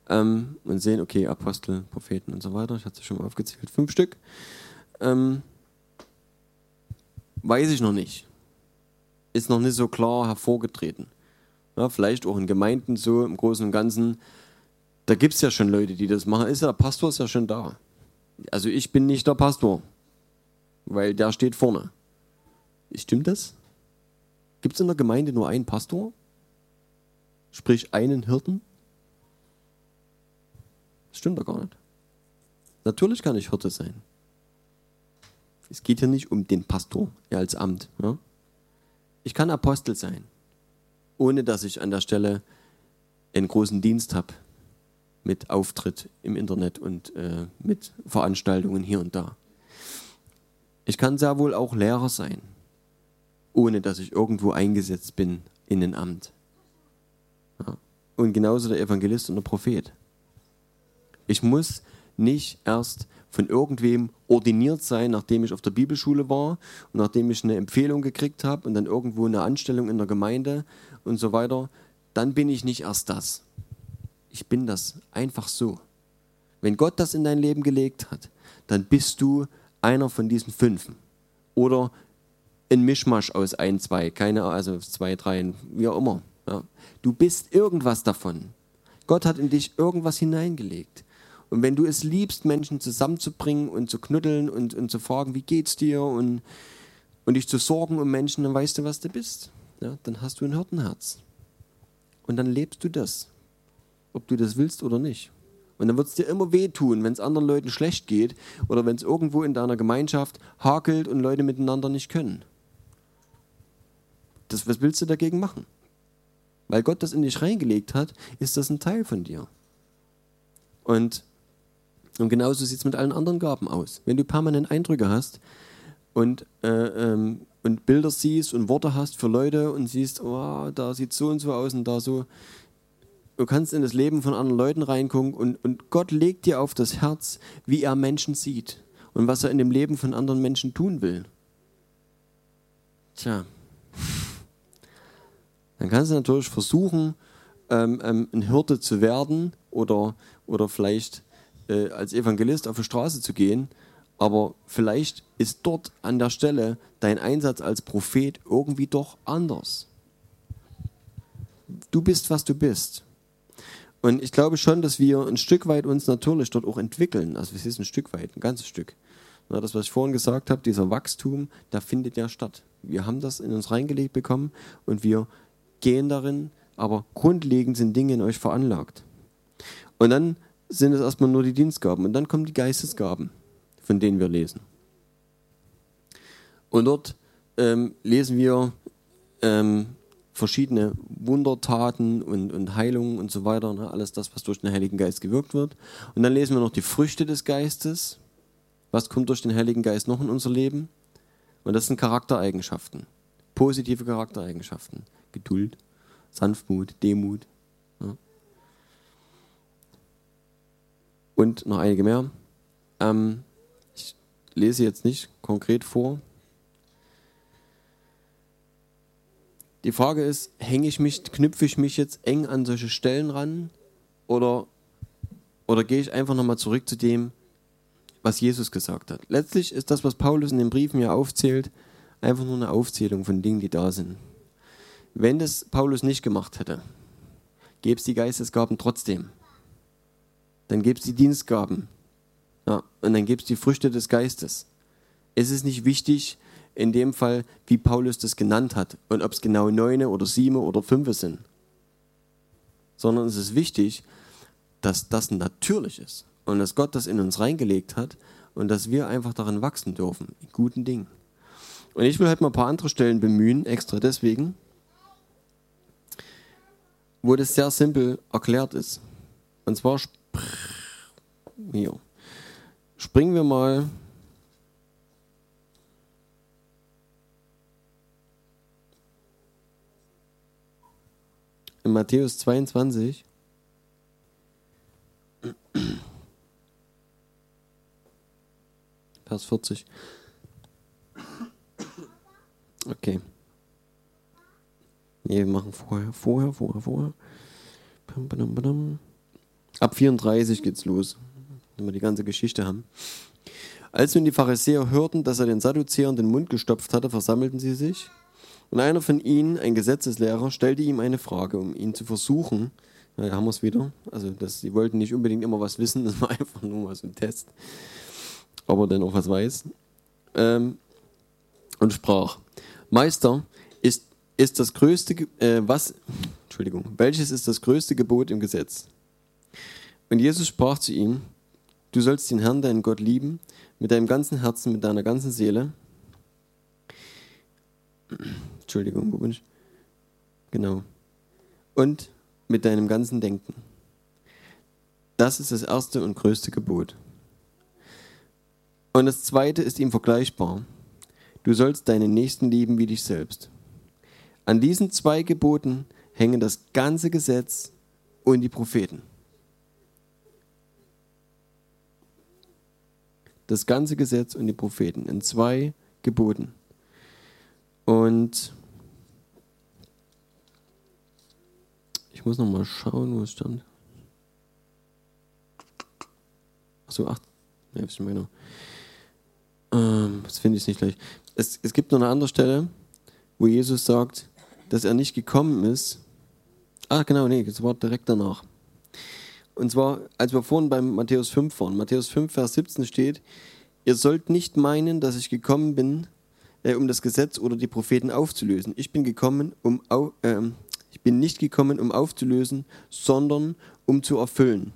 Ähm, und sehen, okay, Apostel, Propheten und so weiter. Ich hatte es schon mal aufgezählt, fünf Stück. Ähm, weiß ich noch nicht. Ist noch nicht so klar hervorgetreten. Ja, vielleicht auch in Gemeinden so im Großen und Ganzen. Da gibt es ja schon Leute, die das machen. Ist ja, der Pastor ist ja schon da. Also ich bin nicht der Pastor, weil der steht vorne. Stimmt das? Gibt es in der Gemeinde nur einen Pastor? Sprich einen Hirten? Das stimmt doch gar nicht. Natürlich kann ich Hirte sein. Es geht hier nicht um den Pastor, ja als Amt. Ja? Ich kann Apostel sein, ohne dass ich an der Stelle einen großen Dienst habe mit Auftritt im Internet und äh, mit Veranstaltungen hier und da. Ich kann sehr wohl auch Lehrer sein, ohne dass ich irgendwo eingesetzt bin in ein Amt. Ja. Und genauso der Evangelist und der Prophet. Ich muss nicht erst von irgendwem ordiniert sein, nachdem ich auf der Bibelschule war und nachdem ich eine Empfehlung gekriegt habe und dann irgendwo eine Anstellung in der Gemeinde und so weiter. Dann bin ich nicht erst das. Ich bin das einfach so. Wenn Gott das in dein Leben gelegt hat, dann bist du einer von diesen fünfen. Oder ein Mischmasch aus ein, zwei, keine also zwei, drei, wie auch immer. Ja. Du bist irgendwas davon. Gott hat in dich irgendwas hineingelegt. Und wenn du es liebst, Menschen zusammenzubringen und zu knuddeln und, und zu fragen, wie geht's dir und, und dich zu sorgen um Menschen, dann weißt du, was du bist. Ja, dann hast du ein Hirtenherz. Und dann lebst du das, ob du das willst oder nicht. Und dann wird es dir immer wehtun, wenn es anderen Leuten schlecht geht oder wenn es irgendwo in deiner Gemeinschaft hakelt und Leute miteinander nicht können. Das, was willst du dagegen machen? Weil Gott das in dich reingelegt hat, ist das ein Teil von dir. Und und genauso sieht es mit allen anderen Gaben aus. Wenn du permanent Eindrücke hast und, äh, ähm, und Bilder siehst und Worte hast für Leute und siehst, oh, da sieht so und so aus und da so. Du kannst in das Leben von anderen Leuten reingucken und, und Gott legt dir auf das Herz, wie er Menschen sieht und was er in dem Leben von anderen Menschen tun will. Tja, dann kannst du natürlich versuchen, ähm, ähm, ein Hirte zu werden oder, oder vielleicht äh, als Evangelist auf die Straße zu gehen, aber vielleicht ist dort an der Stelle dein Einsatz als Prophet irgendwie doch anders. Du bist, was du bist. Und ich glaube schon, dass wir ein Stück weit uns natürlich dort auch entwickeln. Also es ist ein Stück weit, ein ganzes Stück. Na, das, was ich vorhin gesagt habe, dieser Wachstum, da findet ja statt. Wir haben das in uns reingelegt bekommen und wir gehen darin, aber grundlegend sind Dinge in euch veranlagt. Und dann sind es erstmal nur die Dienstgaben. Und dann kommen die Geistesgaben, von denen wir lesen. Und dort ähm, lesen wir ähm, verschiedene Wundertaten und, und Heilungen und so weiter. Ne? Alles das, was durch den Heiligen Geist gewirkt wird. Und dann lesen wir noch die Früchte des Geistes. Was kommt durch den Heiligen Geist noch in unser Leben? Und das sind Charaktereigenschaften. Positive Charaktereigenschaften. Geduld, Sanftmut, Demut, und noch einige mehr. Ähm, ich lese jetzt nicht konkret vor. Die Frage ist, hänge ich mich, knüpfe ich mich jetzt eng an solche Stellen ran oder, oder gehe ich einfach nochmal zurück zu dem, was Jesus gesagt hat? Letztlich ist das, was Paulus in den Briefen ja aufzählt, einfach nur eine Aufzählung von Dingen, die da sind. Wenn das Paulus nicht gemacht hätte, gäbe es die Geistesgaben trotzdem. Dann gibt es die Dienstgaben. Ja, und dann gibt es die Früchte des Geistes. Es ist nicht wichtig, in dem Fall, wie Paulus das genannt hat und ob es genau neune oder sieben oder fünf sind. Sondern es ist wichtig, dass das natürlich ist und dass Gott das in uns reingelegt hat und dass wir einfach darin wachsen dürfen, in guten Dingen. Und ich will halt mal ein paar andere Stellen bemühen, extra deswegen, wo das sehr simpel erklärt ist. Und zwar hier. Springen wir mal in Matthäus 22. Vers 40. Okay. Nee, wir machen vorher, vorher, vorher, vorher. Ab 34 geht's los, wenn wir die ganze Geschichte haben. Als nun die Pharisäer hörten, dass er den Sadduzäern den Mund gestopft hatte, versammelten sie sich. Und einer von ihnen, ein Gesetzeslehrer, stellte ihm eine Frage, um ihn zu versuchen. Na, ja, haben wir es wieder. Also, das, sie wollten nicht unbedingt immer was wissen, [laughs] das war einfach nur mal so ein Test. Aber dann auch was weiß. Ähm, und sprach: Meister, ist, ist das größte, äh, was, Entschuldigung, welches ist das größte Gebot im Gesetz? Und Jesus sprach zu ihm: Du sollst den Herrn, deinen Gott, lieben, mit deinem ganzen Herzen, mit deiner ganzen Seele. Entschuldigung, wo bin ich? Genau. Und mit deinem ganzen Denken. Das ist das erste und größte Gebot. Und das zweite ist ihm vergleichbar. Du sollst deinen Nächsten lieben wie dich selbst. An diesen zwei Geboten hängen das ganze Gesetz und die Propheten. Das ganze Gesetz und die Propheten in zwei Geboten. Und ich muss noch mal schauen, wo es stand. Achso, ach, ne, ich meine. Ähm, das finde ich nicht gleich. Es, es gibt noch eine andere Stelle, wo Jesus sagt, dass er nicht gekommen ist. Ah, genau, nee, das war direkt danach. Und zwar, als wir vorhin beim Matthäus 5 waren. Matthäus 5, Vers 17 steht, ihr sollt nicht meinen, dass ich gekommen bin, äh, um das Gesetz oder die Propheten aufzulösen. Ich bin gekommen, um äh, ich bin nicht gekommen, um aufzulösen, sondern um zu erfüllen.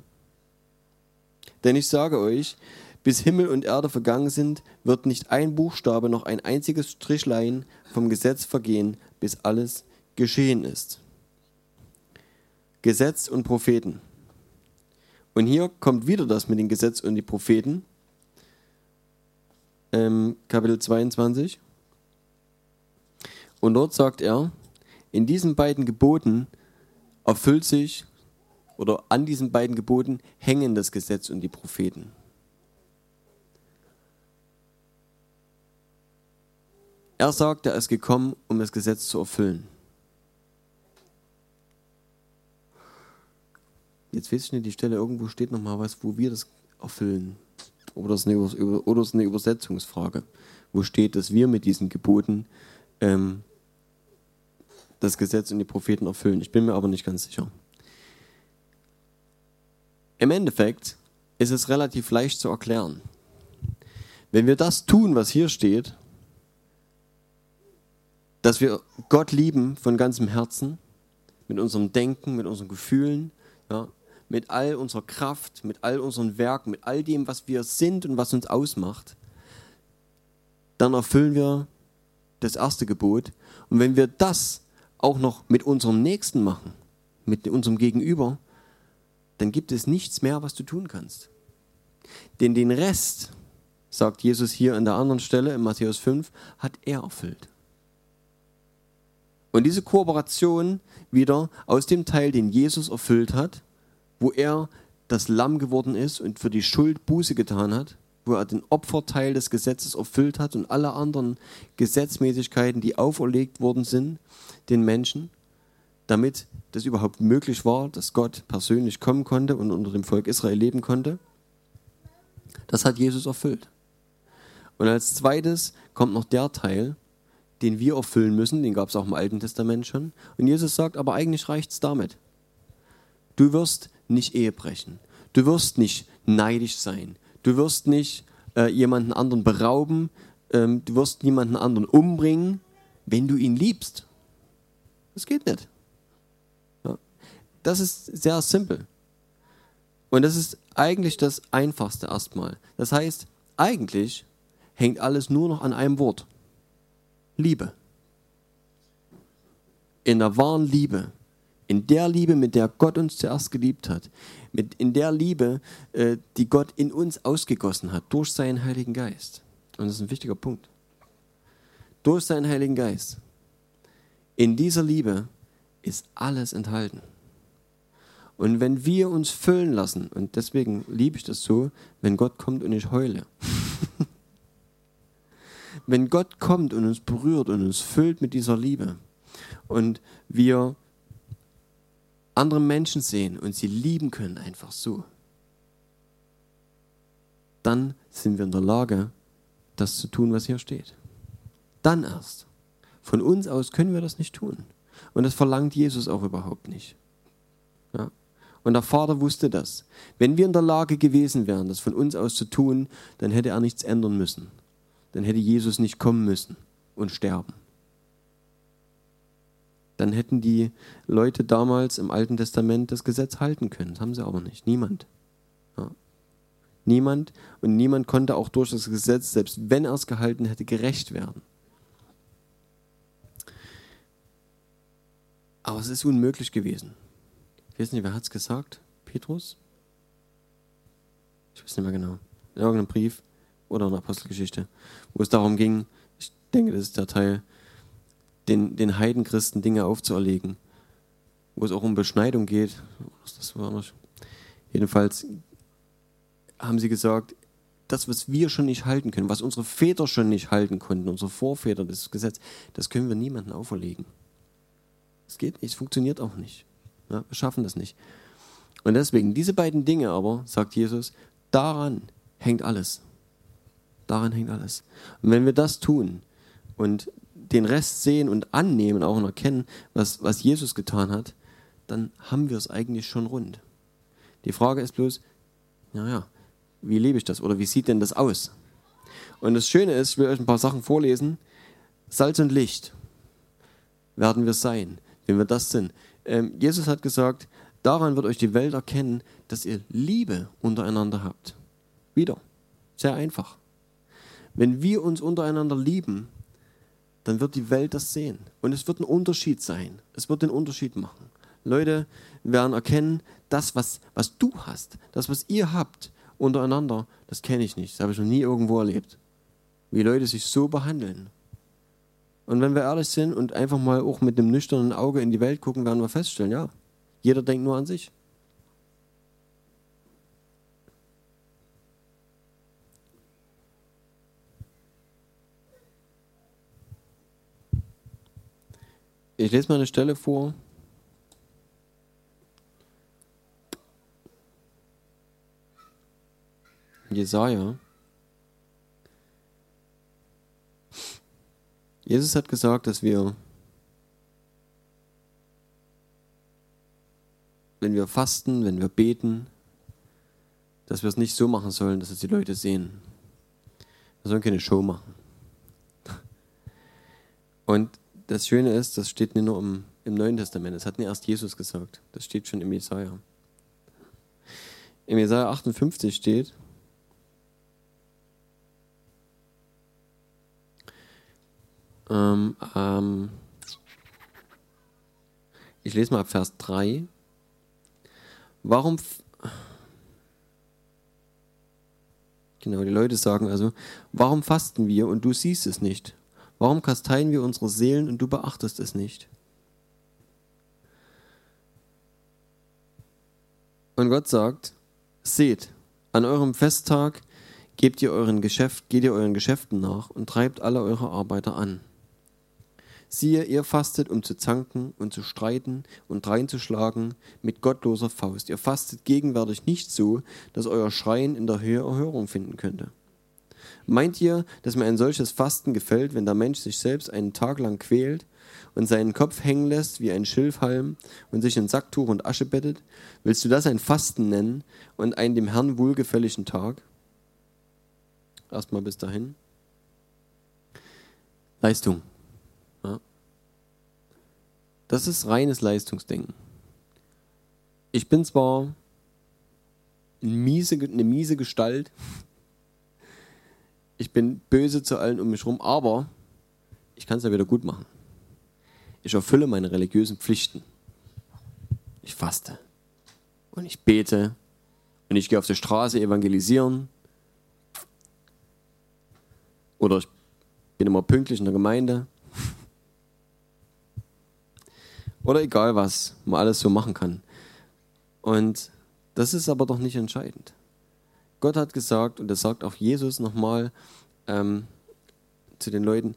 Denn ich sage euch, bis Himmel und Erde vergangen sind, wird nicht ein Buchstabe noch ein einziges Strichlein vom Gesetz vergehen, bis alles geschehen ist. Gesetz und Propheten. Und hier kommt wieder das mit dem Gesetz und die Propheten. Ähm, Kapitel 22. Und dort sagt er, in diesen beiden Geboten erfüllt sich, oder an diesen beiden Geboten hängen das Gesetz und die Propheten. Er sagt, er ist gekommen, um das Gesetz zu erfüllen. Jetzt weiß ich nicht, die Stelle irgendwo steht noch mal was, wo wir das erfüllen. Oder es ist eine, ist eine Übersetzungsfrage, wo steht, dass wir mit diesen Geboten ähm, das Gesetz und die Propheten erfüllen. Ich bin mir aber nicht ganz sicher. Im Endeffekt ist es relativ leicht zu erklären. Wenn wir das tun, was hier steht, dass wir Gott lieben von ganzem Herzen, mit unserem Denken, mit unseren Gefühlen, ja, mit all unserer Kraft, mit all unseren Werken, mit all dem, was wir sind und was uns ausmacht, dann erfüllen wir das erste Gebot. Und wenn wir das auch noch mit unserem Nächsten machen, mit unserem Gegenüber, dann gibt es nichts mehr, was du tun kannst. Denn den Rest, sagt Jesus hier an der anderen Stelle in Matthäus 5, hat er erfüllt. Und diese Kooperation wieder aus dem Teil, den Jesus erfüllt hat, wo er das Lamm geworden ist und für die Schuld Buße getan hat, wo er den Opferteil des Gesetzes erfüllt hat und alle anderen Gesetzmäßigkeiten, die auferlegt worden sind, den Menschen, damit das überhaupt möglich war, dass Gott persönlich kommen konnte und unter dem Volk Israel leben konnte. Das hat Jesus erfüllt. Und als zweites kommt noch der Teil, den wir erfüllen müssen, den gab es auch im Alten Testament schon. Und Jesus sagt, aber eigentlich reicht es damit. Du wirst nicht Ehe brechen. Du wirst nicht neidisch sein. Du wirst nicht äh, jemanden anderen berauben. Ähm, du wirst niemanden anderen umbringen, wenn du ihn liebst. Das geht nicht. Ja. Das ist sehr simpel. Und das ist eigentlich das Einfachste erstmal. Das heißt, eigentlich hängt alles nur noch an einem Wort. Liebe. In der wahren Liebe. In der Liebe, mit der Gott uns zuerst geliebt hat. Mit, in der Liebe, äh, die Gott in uns ausgegossen hat, durch seinen Heiligen Geist. Und das ist ein wichtiger Punkt. Durch seinen Heiligen Geist. In dieser Liebe ist alles enthalten. Und wenn wir uns füllen lassen, und deswegen liebe ich das so, wenn Gott kommt und ich heule. [laughs] wenn Gott kommt und uns berührt und uns füllt mit dieser Liebe und wir andere Menschen sehen und sie lieben können einfach so, dann sind wir in der Lage, das zu tun, was hier steht. Dann erst. Von uns aus können wir das nicht tun. Und das verlangt Jesus auch überhaupt nicht. Ja? Und der Vater wusste das. Wenn wir in der Lage gewesen wären, das von uns aus zu tun, dann hätte er nichts ändern müssen. Dann hätte Jesus nicht kommen müssen und sterben. Dann hätten die Leute damals im Alten Testament das Gesetz halten können. Das haben sie aber nicht. Niemand. Ja. Niemand und niemand konnte auch durch das Gesetz, selbst wenn er es gehalten hätte, gerecht werden. Aber es ist unmöglich gewesen. Ich weiß nicht, wer hat es gesagt? Petrus? Ich weiß nicht mehr genau. In irgendeinem Brief oder in der Apostelgeschichte, wo es darum ging, ich denke, das ist der Teil, den, den Heidenchristen Dinge aufzuerlegen, wo es auch um Beschneidung geht. Das war noch. Jedenfalls haben sie gesagt, das, was wir schon nicht halten können, was unsere Väter schon nicht halten konnten, unsere Vorväter, das Gesetz, das können wir niemandem auferlegen. Es geht nicht, es funktioniert auch nicht. Ja, wir schaffen das nicht. Und deswegen, diese beiden Dinge aber, sagt Jesus, daran hängt alles. Daran hängt alles. Und wenn wir das tun und den Rest sehen und annehmen, auch und erkennen, was, was Jesus getan hat, dann haben wir es eigentlich schon rund. Die Frage ist bloß, naja, wie lebe ich das oder wie sieht denn das aus? Und das Schöne ist, ich will euch ein paar Sachen vorlesen. Salz und Licht werden wir sein, wenn wir das sind. Ähm, Jesus hat gesagt, daran wird euch die Welt erkennen, dass ihr Liebe untereinander habt. Wieder, sehr einfach. Wenn wir uns untereinander lieben, dann wird die Welt das sehen. Und es wird ein Unterschied sein. Es wird den Unterschied machen. Leute werden erkennen, das, was, was du hast, das, was ihr habt, untereinander, das kenne ich nicht. Das habe ich noch nie irgendwo erlebt. Wie Leute sich so behandeln. Und wenn wir ehrlich sind und einfach mal auch mit einem nüchternen Auge in die Welt gucken, werden wir feststellen, ja, jeder denkt nur an sich. Ich lese mal eine Stelle vor, Jesaja. Jesus hat gesagt, dass wir, wenn wir fasten, wenn wir beten, dass wir es nicht so machen sollen, dass es die Leute sehen. Wir sollen keine Show machen. Und das Schöne ist, das steht nicht nur im, im Neuen Testament, das hat nicht erst Jesus gesagt, das steht schon im Jesaja. Im Jesaja 58 steht, Ähm, ähm, ich lese mal ab Vers 3. Warum. Genau, die Leute sagen also, warum fasten wir und du siehst es nicht? Warum kasteien wir unsere Seelen und du beachtest es nicht? Und Gott sagt, seht, an eurem Festtag gebt ihr euren Geschäft, geht ihr euren Geschäften nach und treibt alle eure Arbeiter an. Siehe, ihr fastet, um zu zanken und zu streiten und reinzuschlagen mit gottloser Faust. Ihr fastet gegenwärtig nicht so, dass euer Schreien in der Höhe Erhörung finden könnte. Meint ihr, dass mir ein solches Fasten gefällt, wenn der Mensch sich selbst einen Tag lang quält und seinen Kopf hängen lässt wie ein Schilfhalm und sich in Sacktuch und Asche bettet? Willst du das ein Fasten nennen und einen dem Herrn wohlgefälligen Tag? Erstmal bis dahin. Leistung. Das ist reines Leistungsdenken. Ich bin zwar eine miese, eine miese Gestalt, ich bin böse zu allen um mich herum, aber ich kann es ja wieder gut machen. Ich erfülle meine religiösen Pflichten. Ich faste und ich bete und ich gehe auf der Straße evangelisieren oder ich bin immer pünktlich in der Gemeinde Oder egal was man alles so machen kann. Und das ist aber doch nicht entscheidend. Gott hat gesagt, und das sagt auch Jesus nochmal, ähm, zu den Leuten,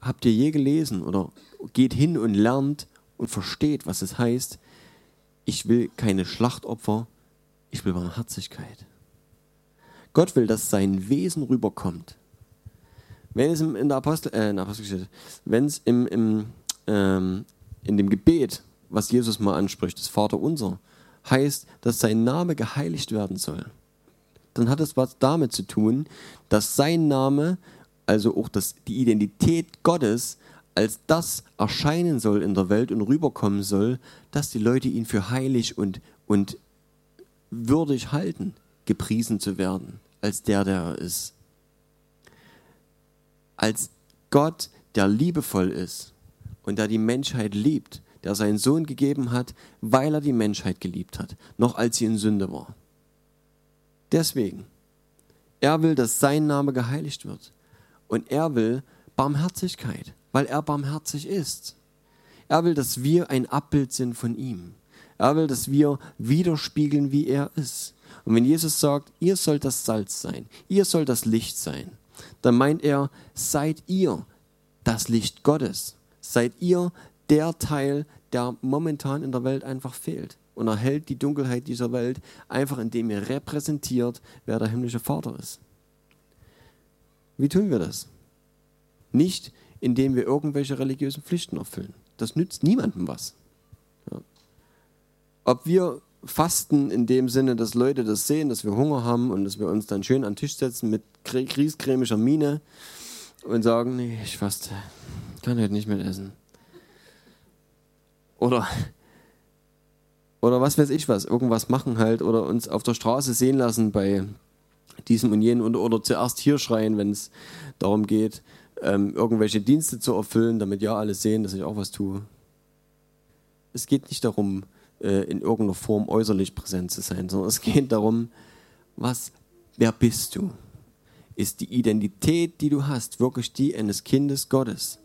habt ihr je gelesen oder geht hin und lernt und versteht, was es heißt, ich will keine Schlachtopfer, ich will Barmherzigkeit. Gott will, dass sein Wesen rüberkommt. Wenn es in der Apostel, äh, in der Apostelgeschichte, wenn es im, im, ähm, in dem Gebet, was Jesus mal anspricht, das Vater unser, heißt, dass sein Name geheiligt werden soll, dann hat es was damit zu tun, dass sein Name, also auch das, die Identität Gottes, als das erscheinen soll in der Welt und rüberkommen soll, dass die Leute ihn für heilig und, und würdig halten, gepriesen zu werden, als der, der er ist. Als Gott, der liebevoll ist und der die Menschheit liebt, der seinen Sohn gegeben hat, weil er die Menschheit geliebt hat, noch als sie in Sünde war. Deswegen, er will, dass sein Name geheiligt wird. Und er will Barmherzigkeit, weil er barmherzig ist. Er will, dass wir ein Abbild sind von ihm. Er will, dass wir widerspiegeln, wie er ist. Und wenn Jesus sagt, ihr sollt das Salz sein, ihr sollt das Licht sein, dann meint er, seid ihr das Licht Gottes. Seid ihr der Teil, der momentan in der Welt einfach fehlt. Und erhält die Dunkelheit dieser Welt einfach, indem ihr repräsentiert, wer der himmlische Vater ist. Wie tun wir das? Nicht, indem wir irgendwelche religiösen Pflichten erfüllen. Das nützt niemandem was. Ja. Ob wir fasten in dem Sinne, dass Leute das sehen, dass wir Hunger haben und dass wir uns dann schön an den Tisch setzen mit griesgrämischer Miene und sagen, nee, ich faste, kann heute nicht mehr essen. Oder, oder was weiß ich was, irgendwas machen halt oder uns auf der Straße sehen lassen bei diesem und jenem oder, oder zuerst hier schreien, wenn es darum geht, ähm, irgendwelche Dienste zu erfüllen, damit ja alle sehen, dass ich auch was tue. Es geht nicht darum, äh, in irgendeiner Form äußerlich präsent zu sein, sondern es geht darum, was, wer bist du? Ist die Identität, die du hast, wirklich die eines Kindes Gottes?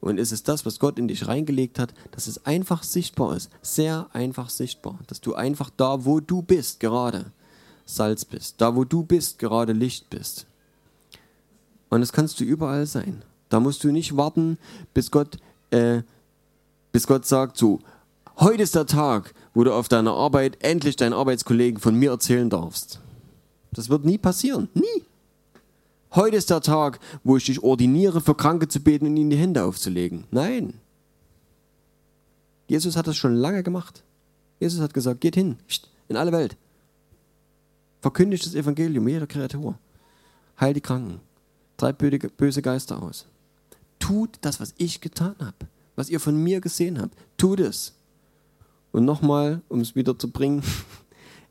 Und ist es das, was Gott in dich reingelegt hat, dass es einfach sichtbar ist, sehr einfach sichtbar, dass du einfach da, wo du bist, gerade Salz bist, da, wo du bist, gerade Licht bist. Und das kannst du überall sein. Da musst du nicht warten, bis Gott, äh, bis Gott sagt, so, heute ist der Tag, wo du auf deiner Arbeit endlich deinen Arbeitskollegen von mir erzählen darfst. Das wird nie passieren. Nie. Heute ist der Tag, wo ich dich ordiniere, für Kranke zu beten und ihnen die Hände aufzulegen. Nein. Jesus hat das schon lange gemacht. Jesus hat gesagt, geht hin, in alle Welt. Verkündigt das Evangelium jeder Kreatur. Heil die Kranken. Treibt böse Geister aus. Tut das, was ich getan habe. Was ihr von mir gesehen habt. Tut es. Und nochmal, um es wieder zu bringen, [laughs]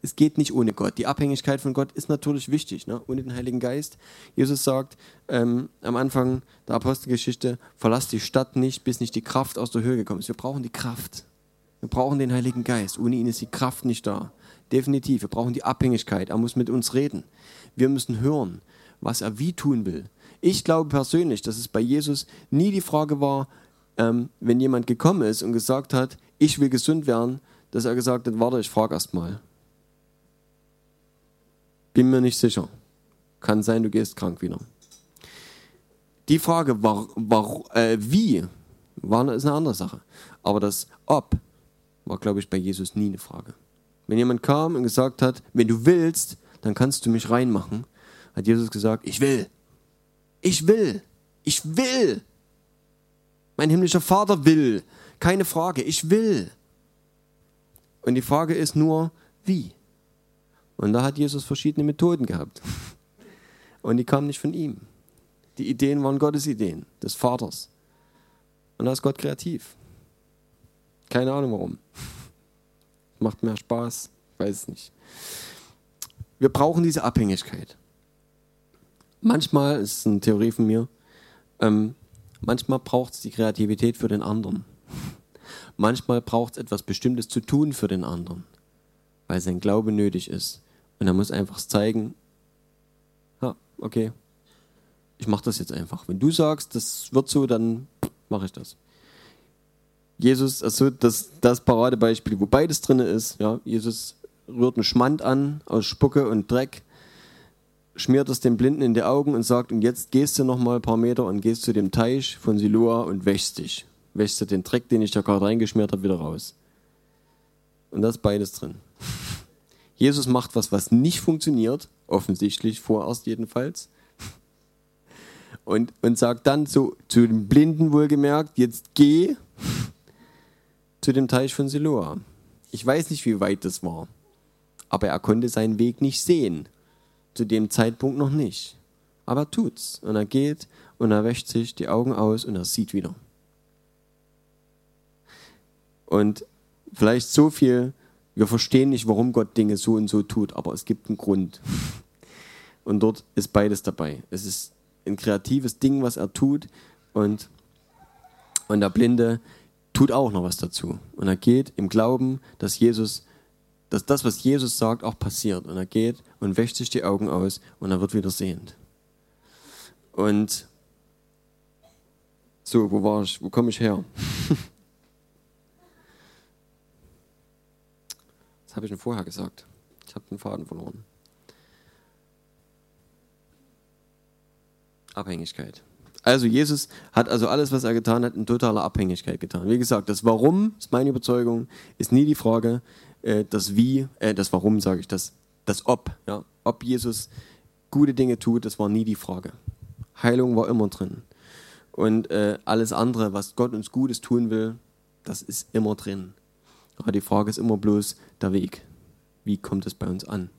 es geht nicht ohne Gott. Die Abhängigkeit von Gott ist natürlich wichtig, ne? ohne den Heiligen Geist. Jesus sagt ähm, am Anfang der Apostelgeschichte, verlasst die Stadt nicht, bis nicht die Kraft aus der Höhe gekommen ist. Wir brauchen die Kraft. Wir brauchen den Heiligen Geist. Ohne ihn ist die Kraft nicht da. Definitiv. Wir brauchen die Abhängigkeit. Er muss mit uns reden. Wir müssen hören, was er wie tun will. Ich glaube persönlich, dass es bei Jesus nie die Frage war, ähm, wenn jemand gekommen ist und gesagt hat, ich will gesund werden, dass er gesagt hat, warte, ich frage erst mal. Bin mir nicht sicher. Kann sein, du gehst krank wieder. Die Frage, war, war, äh, wie, war, ist eine andere Sache. Aber das Ob war, glaube ich, bei Jesus nie eine Frage. Wenn jemand kam und gesagt hat, wenn du willst, dann kannst du mich reinmachen, hat Jesus gesagt, ich will. Ich will. Ich will. Mein himmlischer Vater will. Keine Frage, ich will. Und die Frage ist nur, wie? Und da hat Jesus verschiedene Methoden gehabt. Und die kamen nicht von ihm. Die Ideen waren Gottes Ideen, des Vaters. Und da ist Gott kreativ. Keine Ahnung warum. [laughs] Macht mehr Spaß, weiß es nicht. Wir brauchen diese Abhängigkeit. Manchmal, ist eine Theorie von mir, ähm, manchmal braucht es die Kreativität für den anderen. Manchmal braucht es etwas Bestimmtes zu tun für den anderen, weil sein Glaube nötig ist. Und er muss einfach zeigen, ja, okay, ich mache das jetzt einfach. Wenn du sagst, das wird so, dann mache ich das. Jesus, also das, das Paradebeispiel, wo beides drin ist, ja, Jesus rührt einen Schmand an aus Spucke und Dreck, schmiert es dem Blinden in die Augen und sagt, und jetzt gehst du noch mal ein paar Meter und gehst zu dem Teich von Siloa und wäschst dich. Wäschst du den Dreck, den ich da gerade reingeschmiert habe, wieder raus. Und das ist beides drin. Jesus macht was, was nicht funktioniert, offensichtlich, vorerst jedenfalls. Und, und sagt dann so zu dem Blinden wohlgemerkt, jetzt geh zu dem Teich von Siloa. Ich weiß nicht, wie weit das war, aber er konnte seinen Weg nicht sehen. Zu dem Zeitpunkt noch nicht. Aber er tut's. Und er geht und er wäscht sich die Augen aus und er sieht wieder. Und vielleicht so viel, wir verstehen nicht, warum Gott Dinge so und so tut, aber es gibt einen Grund. [laughs] Und dort ist beides dabei. Es ist ein kreatives Ding, was er tut und, und der Blinde tut auch noch was dazu. Und er geht im Glauben, dass Jesus, dass das, was Jesus sagt, auch passiert. Und er geht und wäscht sich die Augen aus und er wird wieder sehend. Und so, wo war ich? Wo komme ich her? [laughs] habe ich denn vorher gesagt? Ich habe den Faden verloren. Abhängigkeit. Also Jesus hat also alles, was er getan hat, in totaler Abhängigkeit getan. Wie gesagt, das Warum ist meine Überzeugung, ist nie die Frage, äh, das Wie, äh, das Warum sage ich, das, das Ob. Ja? Ob Jesus gute Dinge tut, das war nie die Frage. Heilung war immer drin. Und äh, alles andere, was Gott uns Gutes tun will, das ist immer drin. Aber die Frage ist immer bloß der Weg. Wie kommt es bei uns an?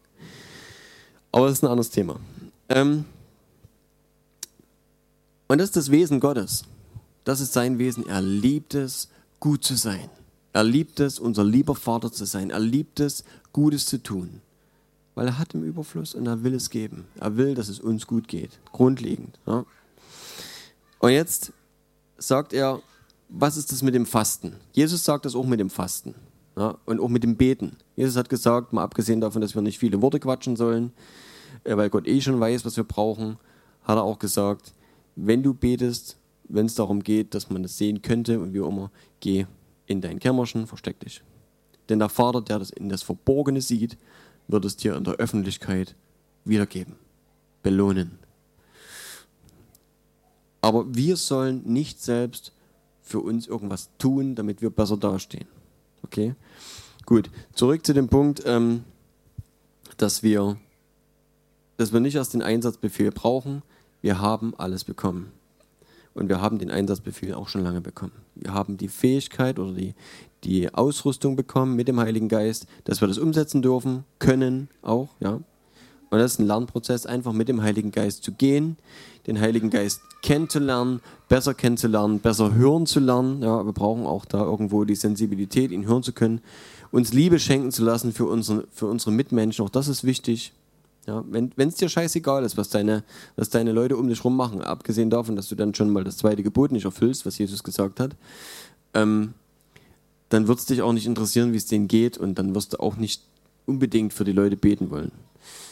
Aber das ist ein anderes Thema. Ähm, und das ist das Wesen Gottes. Das ist sein Wesen. Er liebt es, gut zu sein. Er liebt es, unser lieber Vater zu sein. Er liebt es, Gutes zu tun. Weil er hat im Überfluss und er will es geben. Er will, dass es uns gut geht. Grundlegend. Ja. Und jetzt sagt er, was ist das mit dem Fasten? Jesus sagt das auch mit dem Fasten. Ja, und auch mit dem Beten. Jesus hat gesagt, mal abgesehen davon, dass wir nicht viele Worte quatschen sollen, äh, weil Gott eh schon weiß, was wir brauchen, hat er auch gesagt, wenn du betest, wenn es darum geht, dass man das sehen könnte und wie auch immer, geh in dein Kämmerchen, versteck dich. Denn der Vater, der das in das Verborgene sieht, wird es dir in der Öffentlichkeit wiedergeben, belohnen. Aber wir sollen nicht selbst für uns irgendwas tun, damit wir besser dastehen. Okay? Gut, zurück zu dem Punkt, ähm, dass, wir, dass wir nicht erst den Einsatzbefehl brauchen, wir haben alles bekommen. Und wir haben den Einsatzbefehl auch schon lange bekommen. Wir haben die Fähigkeit oder die, die Ausrüstung bekommen mit dem Heiligen Geist, dass wir das umsetzen dürfen, können auch, ja. Und das ist ein Lernprozess, einfach mit dem Heiligen Geist zu gehen, den Heiligen Geist kennenzulernen, besser kennenzulernen, besser hören zu lernen. Ja, wir brauchen auch da irgendwo die Sensibilität, ihn hören zu können, uns Liebe schenken zu lassen für unsere, für unsere Mitmenschen. Auch das ist wichtig. Ja, wenn es dir scheißegal ist, was deine, was deine Leute um dich rum machen, abgesehen davon, dass du dann schon mal das zweite Gebot nicht erfüllst, was Jesus gesagt hat, ähm, dann wird es dich auch nicht interessieren, wie es denen geht und dann wirst du auch nicht unbedingt für die Leute beten wollen.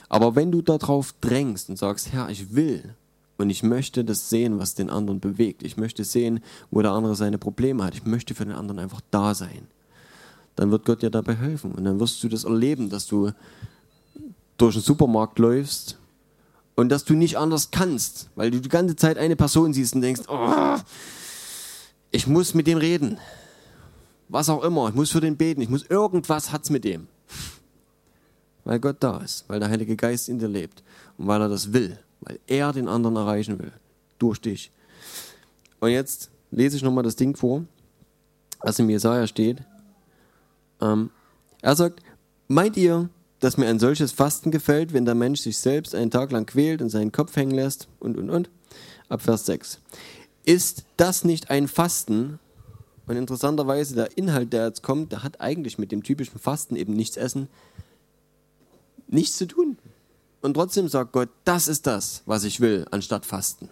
Aber wenn du darauf drängst und sagst, Herr, ich will und ich möchte das sehen, was den anderen bewegt, ich möchte sehen, wo der andere seine Probleme hat, ich möchte für den anderen einfach da sein, dann wird Gott dir dabei helfen und dann wirst du das erleben, dass du durch den Supermarkt läufst und dass du nicht anders kannst, weil du die ganze Zeit eine Person siehst und denkst, oh, ich muss mit dem reden. Was auch immer, ich muss für den beten, ich muss irgendwas hat's mit dem. Weil Gott da ist, weil der Heilige Geist in dir lebt und weil er das will, weil er den anderen erreichen will, durch dich. Und jetzt lese ich nochmal das Ding vor, was im Jesaja steht. Ähm, er sagt, meint ihr, dass mir ein solches Fasten gefällt, wenn der Mensch sich selbst einen Tag lang quält und seinen Kopf hängen lässt und, und, und. Ab Vers 6. Ist das nicht ein Fasten? Und interessanterweise, der Inhalt, der jetzt kommt, der hat eigentlich mit dem typischen Fasten eben nichts essen, nichts zu tun. Und trotzdem sagt Gott, das ist das, was ich will, anstatt Fasten.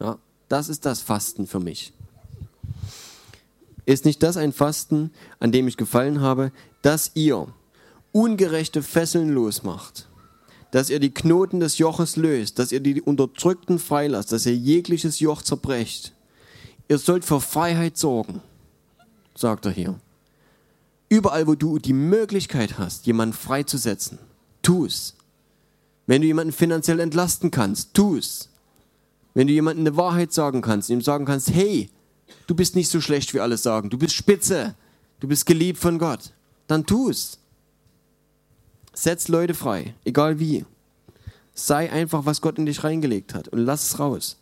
Ja, das ist das Fasten für mich. Ist nicht das ein Fasten, an dem ich gefallen habe, dass ihr, ungerechte Fesseln losmacht, dass ihr die Knoten des Joches löst, dass ihr die Unterdrückten freilasst, dass ihr jegliches Joch zerbrecht. Ihr sollt für Freiheit sorgen, sagt er hier. Überall, wo du die Möglichkeit hast, jemanden freizusetzen, tu es. Wenn du jemanden finanziell entlasten kannst, tu es. Wenn du jemandem eine Wahrheit sagen kannst, ihm sagen kannst, hey, du bist nicht so schlecht, wie alle sagen, du bist spitze, du bist geliebt von Gott, dann tu es. Setz Leute frei, egal wie. Sei einfach, was Gott in dich reingelegt hat und lass es raus.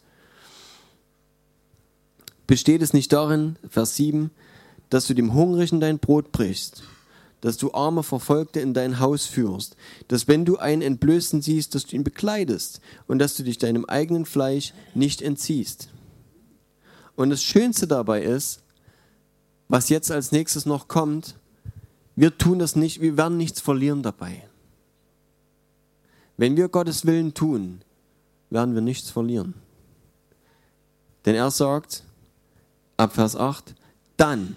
Besteht es nicht darin, Vers 7, dass du dem Hungrigen dein Brot brichst, dass du arme Verfolgte in dein Haus führst, dass wenn du einen Entblößten siehst, dass du ihn bekleidest und dass du dich deinem eigenen Fleisch nicht entziehst. Und das Schönste dabei ist, was jetzt als nächstes noch kommt, wir tun das nicht, wir werden nichts verlieren dabei. Wenn wir Gottes Willen tun, werden wir nichts verlieren. Denn er sagt, ab Vers 8, dann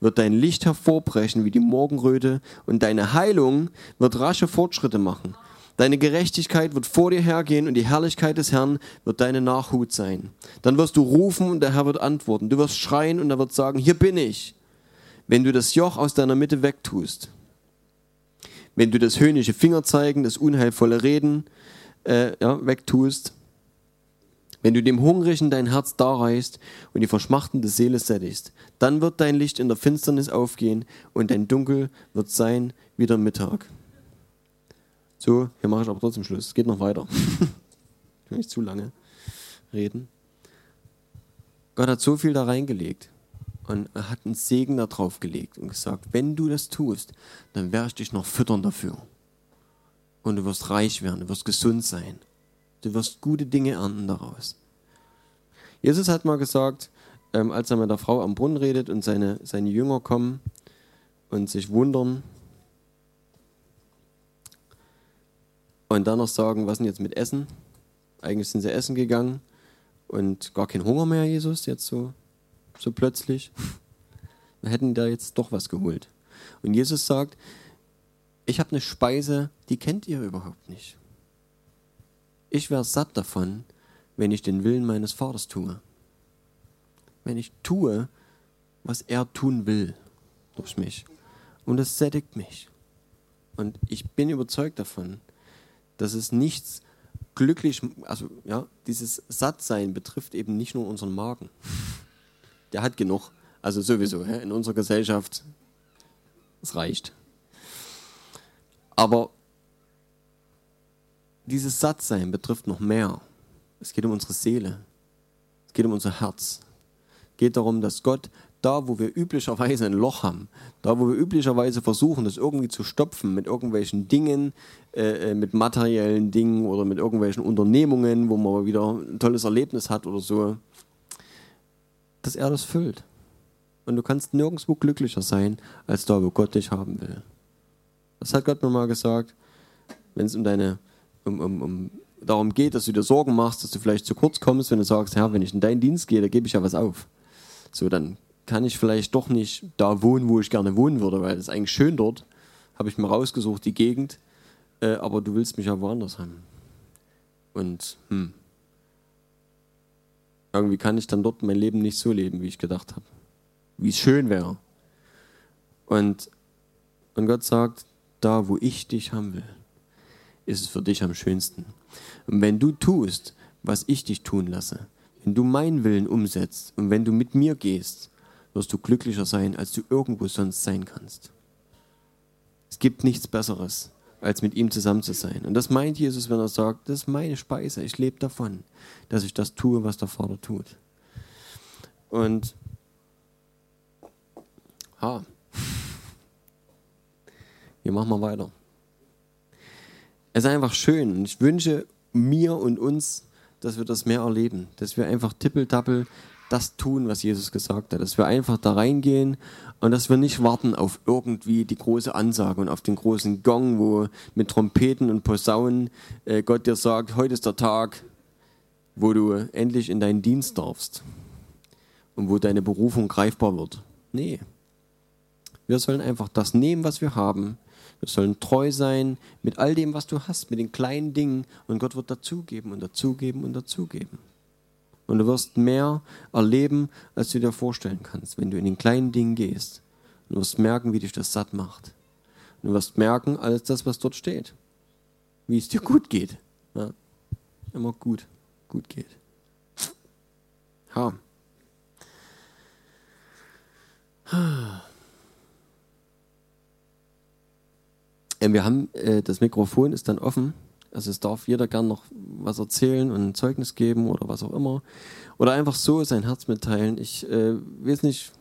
wird dein Licht hervorbrechen wie die Morgenröte und deine Heilung wird rasche Fortschritte machen. Deine Gerechtigkeit wird vor dir hergehen und die Herrlichkeit des Herrn wird deine Nachhut sein. Dann wirst du rufen und der Herr wird antworten. Du wirst schreien und er wird sagen, hier bin ich wenn du das Joch aus deiner Mitte wegtust, wenn du das höhnische Fingerzeigen, das unheilvolle Reden äh, ja, wegtust, wenn du dem Hungrigen dein Herz darreichst und die verschmachtende Seele sättigst, dann wird dein Licht in der Finsternis aufgehen und dein Dunkel wird sein wie der Mittag. So, hier mache ich aber trotzdem Schluss. Es geht noch weiter. ich [laughs] will nicht zu lange reden. Gott hat so viel da reingelegt. Und er hat einen Segen da drauf gelegt und gesagt, wenn du das tust, dann werde ich dich noch füttern dafür. Und du wirst reich werden, du wirst gesund sein. Du wirst gute Dinge ernten daraus. Jesus hat mal gesagt, ähm, als er mit der Frau am Brunnen redet und seine, seine Jünger kommen und sich wundern und dann noch sagen, was denn jetzt mit Essen? Eigentlich sind sie essen gegangen und gar kein Hunger mehr, Jesus, jetzt so so plötzlich. [laughs] Wir hätten da jetzt doch was geholt. Und Jesus sagt, ich habe eine Speise, die kennt ihr überhaupt nicht. Ich wäre satt davon, wenn ich den Willen meines Vaters tue. Wenn ich tue, was er tun will durch mich. Und es sättigt mich. Und ich bin überzeugt davon, dass es nichts glücklich, also ja, dieses Sattsein betrifft eben nicht nur unseren Magen der hat genug. Also sowieso, in unserer Gesellschaft, es reicht. Aber dieses Sattsein betrifft noch mehr. Es geht um unsere Seele. Es geht um unser Herz. Es geht darum, dass Gott da, wo wir üblicherweise ein Loch haben, da, wo wir üblicherweise versuchen, das irgendwie zu stopfen mit irgendwelchen Dingen, äh, äh mit materiellen Dingen oder mit irgendwelchen Unternehmungen, wo man wieder ein tolles Erlebnis hat oder so, dass er das füllt. Und du kannst nirgendwo glücklicher sein, als da, wo Gott dich haben will. Das hat Gott mir mal gesagt, wenn es um deine, um, um, um darum geht, dass du dir Sorgen machst, dass du vielleicht zu kurz kommst, wenn du sagst, Herr, wenn ich in deinen Dienst gehe, da gebe ich ja was auf. So, dann kann ich vielleicht doch nicht da wohnen, wo ich gerne wohnen würde, weil es ist eigentlich schön dort. Habe ich mir rausgesucht, die Gegend. Äh, aber du willst mich ja woanders haben. Und, hm, irgendwie kann ich dann dort mein Leben nicht so leben, wie ich gedacht habe. Wie es schön wäre. Und, und Gott sagt, da wo ich dich haben will, ist es für dich am schönsten. Und wenn du tust, was ich dich tun lasse, wenn du meinen Willen umsetzt und wenn du mit mir gehst, wirst du glücklicher sein, als du irgendwo sonst sein kannst. Es gibt nichts Besseres als mit ihm zusammen zu sein. Und das meint Jesus, wenn er sagt, das ist meine Speise, ich lebe davon, dass ich das tue, was der Vater tut. Und ha, hier machen wir weiter. Es ist einfach schön ich wünsche mir und uns, dass wir das mehr erleben, dass wir einfach tippeltappel das tun, was Jesus gesagt hat, dass wir einfach da reingehen und dass wir nicht warten auf irgendwie die große Ansage und auf den großen Gong, wo mit Trompeten und Posaunen äh, Gott dir sagt, heute ist der Tag, wo du endlich in deinen Dienst darfst und wo deine Berufung greifbar wird. Nee. Wir sollen einfach das nehmen, was wir haben. Wir sollen treu sein mit all dem, was du hast, mit den kleinen Dingen und Gott wird dazugeben und dazugeben und dazugeben. Und du wirst mehr erleben, als du dir vorstellen kannst, wenn du in den kleinen Dingen gehst. Du wirst merken, wie dich das satt macht. Du wirst merken, alles das, was dort steht. wie es dir gut geht. Ja. Immer gut, gut geht. Ja. Wir haben, äh, das Mikrofon ist dann offen. Also es darf jeder gern noch was erzählen und ein Zeugnis geben oder was auch immer. Oder einfach so sein Herz mitteilen. Ich äh, weiß nicht,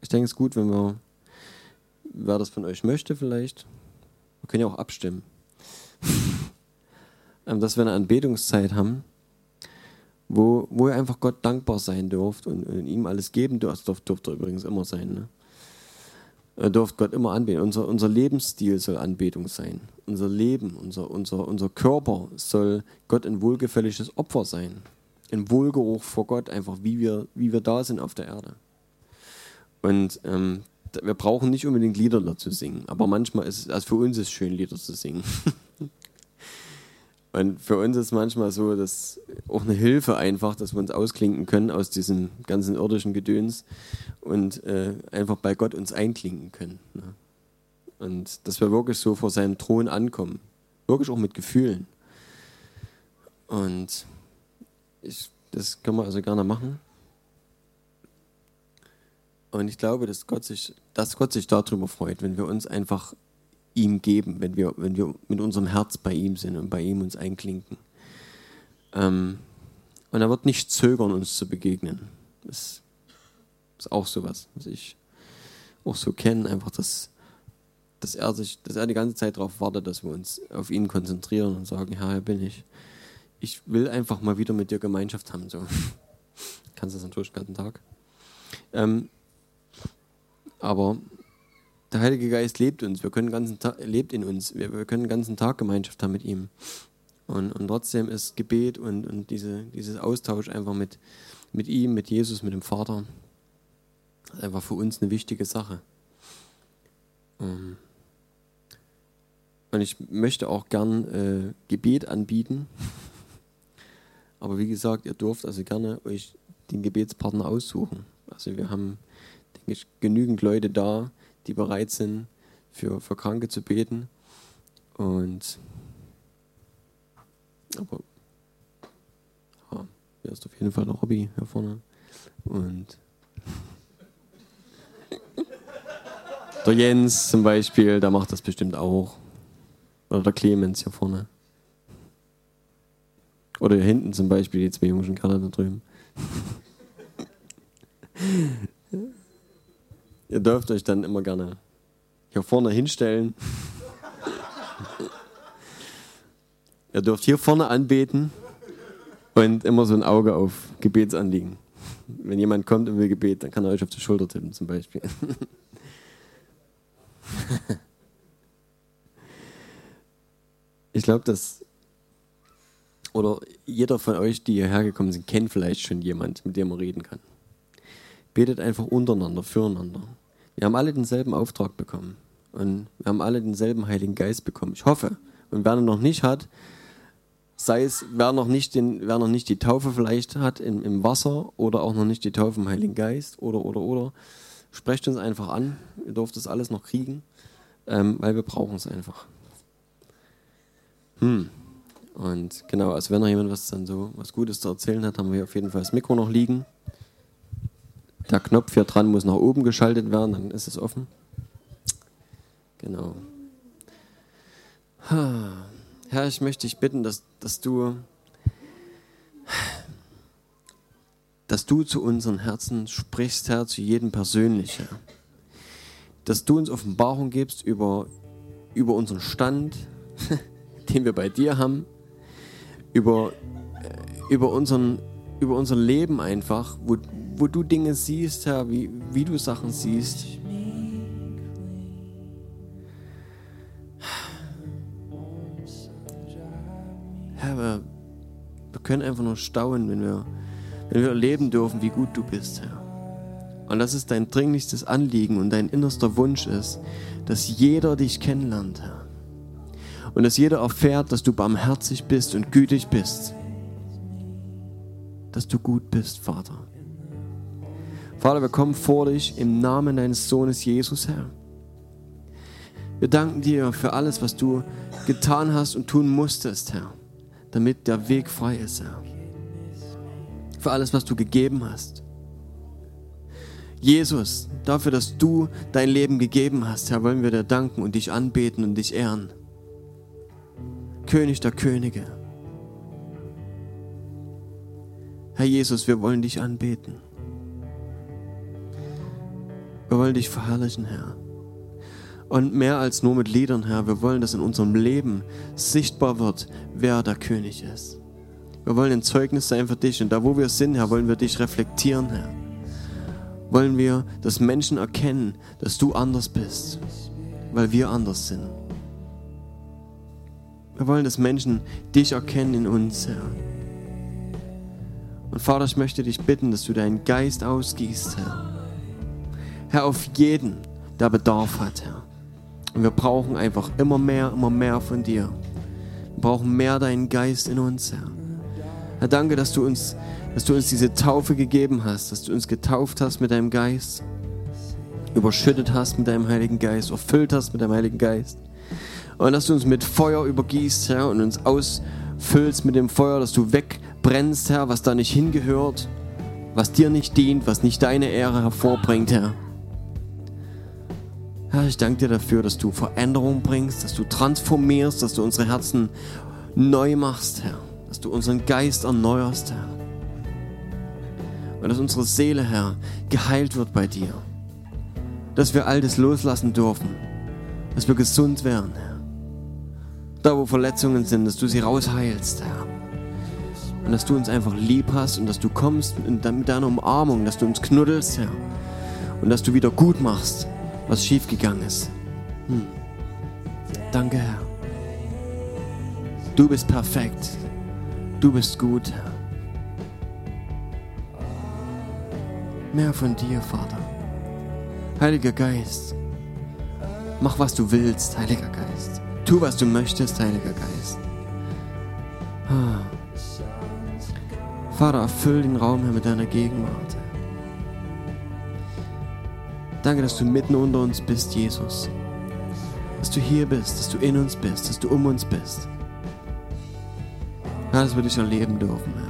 ich denke es ist gut, wenn wir, wer das von euch möchte vielleicht, wir können ja auch abstimmen. [laughs] Ähm, dass wir eine Anbetungszeit haben, wo, wo ihr einfach Gott dankbar sein dürft und, und ihm alles geben dürft. Das dürft, dürft ihr übrigens immer sein. Ne? Ihr dürft Gott immer anbeten. Unser, unser Lebensstil soll Anbetung sein. Unser Leben, unser, unser, unser Körper soll Gott ein wohlgefälliges Opfer sein. Ein Wohlgeruch vor Gott, einfach wie wir, wie wir da sind auf der Erde. Und ähm, wir brauchen nicht unbedingt Lieder dazu singen, aber manchmal ist es, also für uns ist es schön, Lieder zu singen. [laughs] Und für uns ist manchmal so, dass auch eine Hilfe einfach, dass wir uns ausklinken können aus diesem ganzen irdischen Gedöns und äh, einfach bei Gott uns einklinken können. Ne? Und dass wir wirklich so vor seinem Thron ankommen. Wirklich auch mit Gefühlen. Und ich, das können wir also gerne machen. Und ich glaube, dass Gott sich, dass Gott sich darüber freut, wenn wir uns einfach ihm geben, wenn wir, wenn wir mit unserem Herz bei ihm sind und bei ihm uns einklinken. Ähm, und er wird nicht zögern, uns zu begegnen. Das ist auch sowas, was ich auch so kenne, einfach, dass, dass, er sich, dass er die ganze Zeit darauf wartet, dass wir uns auf ihn konzentrieren und sagen, ja, hier bin ich. Ich will einfach mal wieder mit dir Gemeinschaft haben. So. [laughs] Kannst das natürlich den ganzen Tag. Ähm, aber der Heilige Geist lebt uns, wir können ganzen Tag, lebt in uns, wir, wir können den ganzen Tag Gemeinschaft haben mit ihm. Und, und trotzdem ist Gebet und, und diese, dieses Austausch einfach mit, mit ihm, mit Jesus, mit dem Vater, einfach für uns eine wichtige Sache. Ähm, und ich möchte auch gern äh, Gebet anbieten. [laughs] Aber wie gesagt, ihr dürft also gerne euch den Gebetspartner aussuchen. Also wir haben, denke ich, genügend Leute da, die bereit sind, für, für Kranke zu beten. Und aber ja, hier ist auf jeden Fall noch Hobby hier vorne. Und [laughs] der Jens zum Beispiel, der macht das bestimmt auch. Oder der Clemens hier vorne. Oder hier hinten zum Beispiel, die zwei Jungen gerade da drüben. [laughs] Ihr dürft euch dann immer gerne hier vorne hinstellen. Ihr dürft hier vorne anbeten und immer so ein Auge auf Gebetsanliegen. Wenn jemand kommt und will Gebet, dann kann er euch auf die Schulter tippen zum Beispiel. [laughs] ich glaube, dass oder jeder von euch, die hierher gekommen sind, kennt vielleicht schon jemand, mit dem man reden kann. Betet einfach untereinander, füreinander. Wir haben alle denselben Auftrag bekommen. Und wir haben alle denselben Heiligen Geist bekommen. Ich hoffe. Und wer noch nicht hat, sei es, wer noch nicht, den, wer noch nicht die Taufe vielleicht hat im, im Wasser oder auch noch nicht die Taufe im Heiligen Geist oder, oder, oder, sprecht uns einfach an. Ihr dürft das alles noch kriegen, ähm, weil wir brauchen es einfach. Hm. Und genau, also wenn noch jemand was dann so was Gutes zu erzählen hat, haben wir auf jeden Fall das Mikro noch liegen. Der Knopf hier dran muss nach oben geschaltet werden, dann ist es offen. Genau. Herr, ich möchte dich bitten, dass, dass du dass du zu unseren Herzen sprichst, Herr, zu jedem persönlich, Herr. Dass du uns Offenbarung gibst über, über unseren Stand, [laughs] den wir bei dir haben, über, äh, über, unseren, über unser Leben einfach, wo, wo du Dinge siehst, Herr, wie, wie du Sachen siehst. Herr, wir, wir können einfach nur staunen, wenn wir, wenn wir erleben dürfen, wie gut du bist, Herr. Und das ist dein dringlichstes Anliegen und dein innerster Wunsch ist, dass jeder dich kennenlernt, Herr. Und dass jeder erfährt, dass du barmherzig bist und gütig bist. Dass du gut bist, Vater. Vater, wir kommen vor dich im Namen deines Sohnes Jesus, Herr. Wir danken dir für alles, was du getan hast und tun musstest, Herr, damit der Weg frei ist, Herr. Für alles, was du gegeben hast. Jesus, dafür, dass du dein Leben gegeben hast, Herr, wollen wir dir danken und dich anbeten und dich ehren. König der Könige. Herr Jesus, wir wollen dich anbeten. Wir wollen dich verherrlichen, Herr. Und mehr als nur mit Liedern, Herr, wir wollen, dass in unserem Leben sichtbar wird, wer der König ist. Wir wollen ein Zeugnis sein für dich und da, wo wir sind, Herr, wollen wir dich reflektieren, Herr. Wollen wir, dass Menschen erkennen, dass du anders bist, weil wir anders sind. Wir wollen, dass Menschen dich erkennen in uns, Herr. Und Vater, ich möchte dich bitten, dass du deinen Geist ausgießt, Herr. Herr, auf jeden, der Bedarf hat, Herr. Und wir brauchen einfach immer mehr, immer mehr von dir. Wir brauchen mehr deinen Geist in uns, Herr. Herr, danke, dass du uns, dass du uns diese Taufe gegeben hast, dass du uns getauft hast mit deinem Geist, überschüttet hast mit deinem Heiligen Geist, erfüllt hast mit deinem Heiligen Geist. Und dass du uns mit Feuer übergießt, Herr, und uns ausfüllst mit dem Feuer, dass du wegbrennst, Herr, was da nicht hingehört, was dir nicht dient, was nicht deine Ehre hervorbringt, Herr. Herr, ich danke dir dafür, dass du Veränderung bringst, dass du transformierst, dass du unsere Herzen neu machst, Herr. Dass du unseren Geist erneuerst, Herr. Und dass unsere Seele, Herr, geheilt wird bei dir. Dass wir all das loslassen dürfen. Dass wir gesund werden, Herr. Da, wo Verletzungen sind, dass du sie rausheilst, Herr. Und dass du uns einfach lieb hast und dass du kommst mit deiner Umarmung, dass du uns knuddelst, Herr. Und dass du wieder gut machst was schiefgegangen ist. Hm. Danke, Herr. Du bist perfekt. Du bist gut, Herr. Mehr von dir, Vater. Heiliger Geist, mach, was du willst, Heiliger Geist. Tu, was du möchtest, Heiliger Geist. Ah. Vater, erfüll den Raum, Herr, mit deiner Gegenwart. Danke, dass du mitten unter uns bist, Jesus. Dass du hier bist, dass du in uns bist, dass du um uns bist. Herr, dass wir dich erleben dürfen, Herr.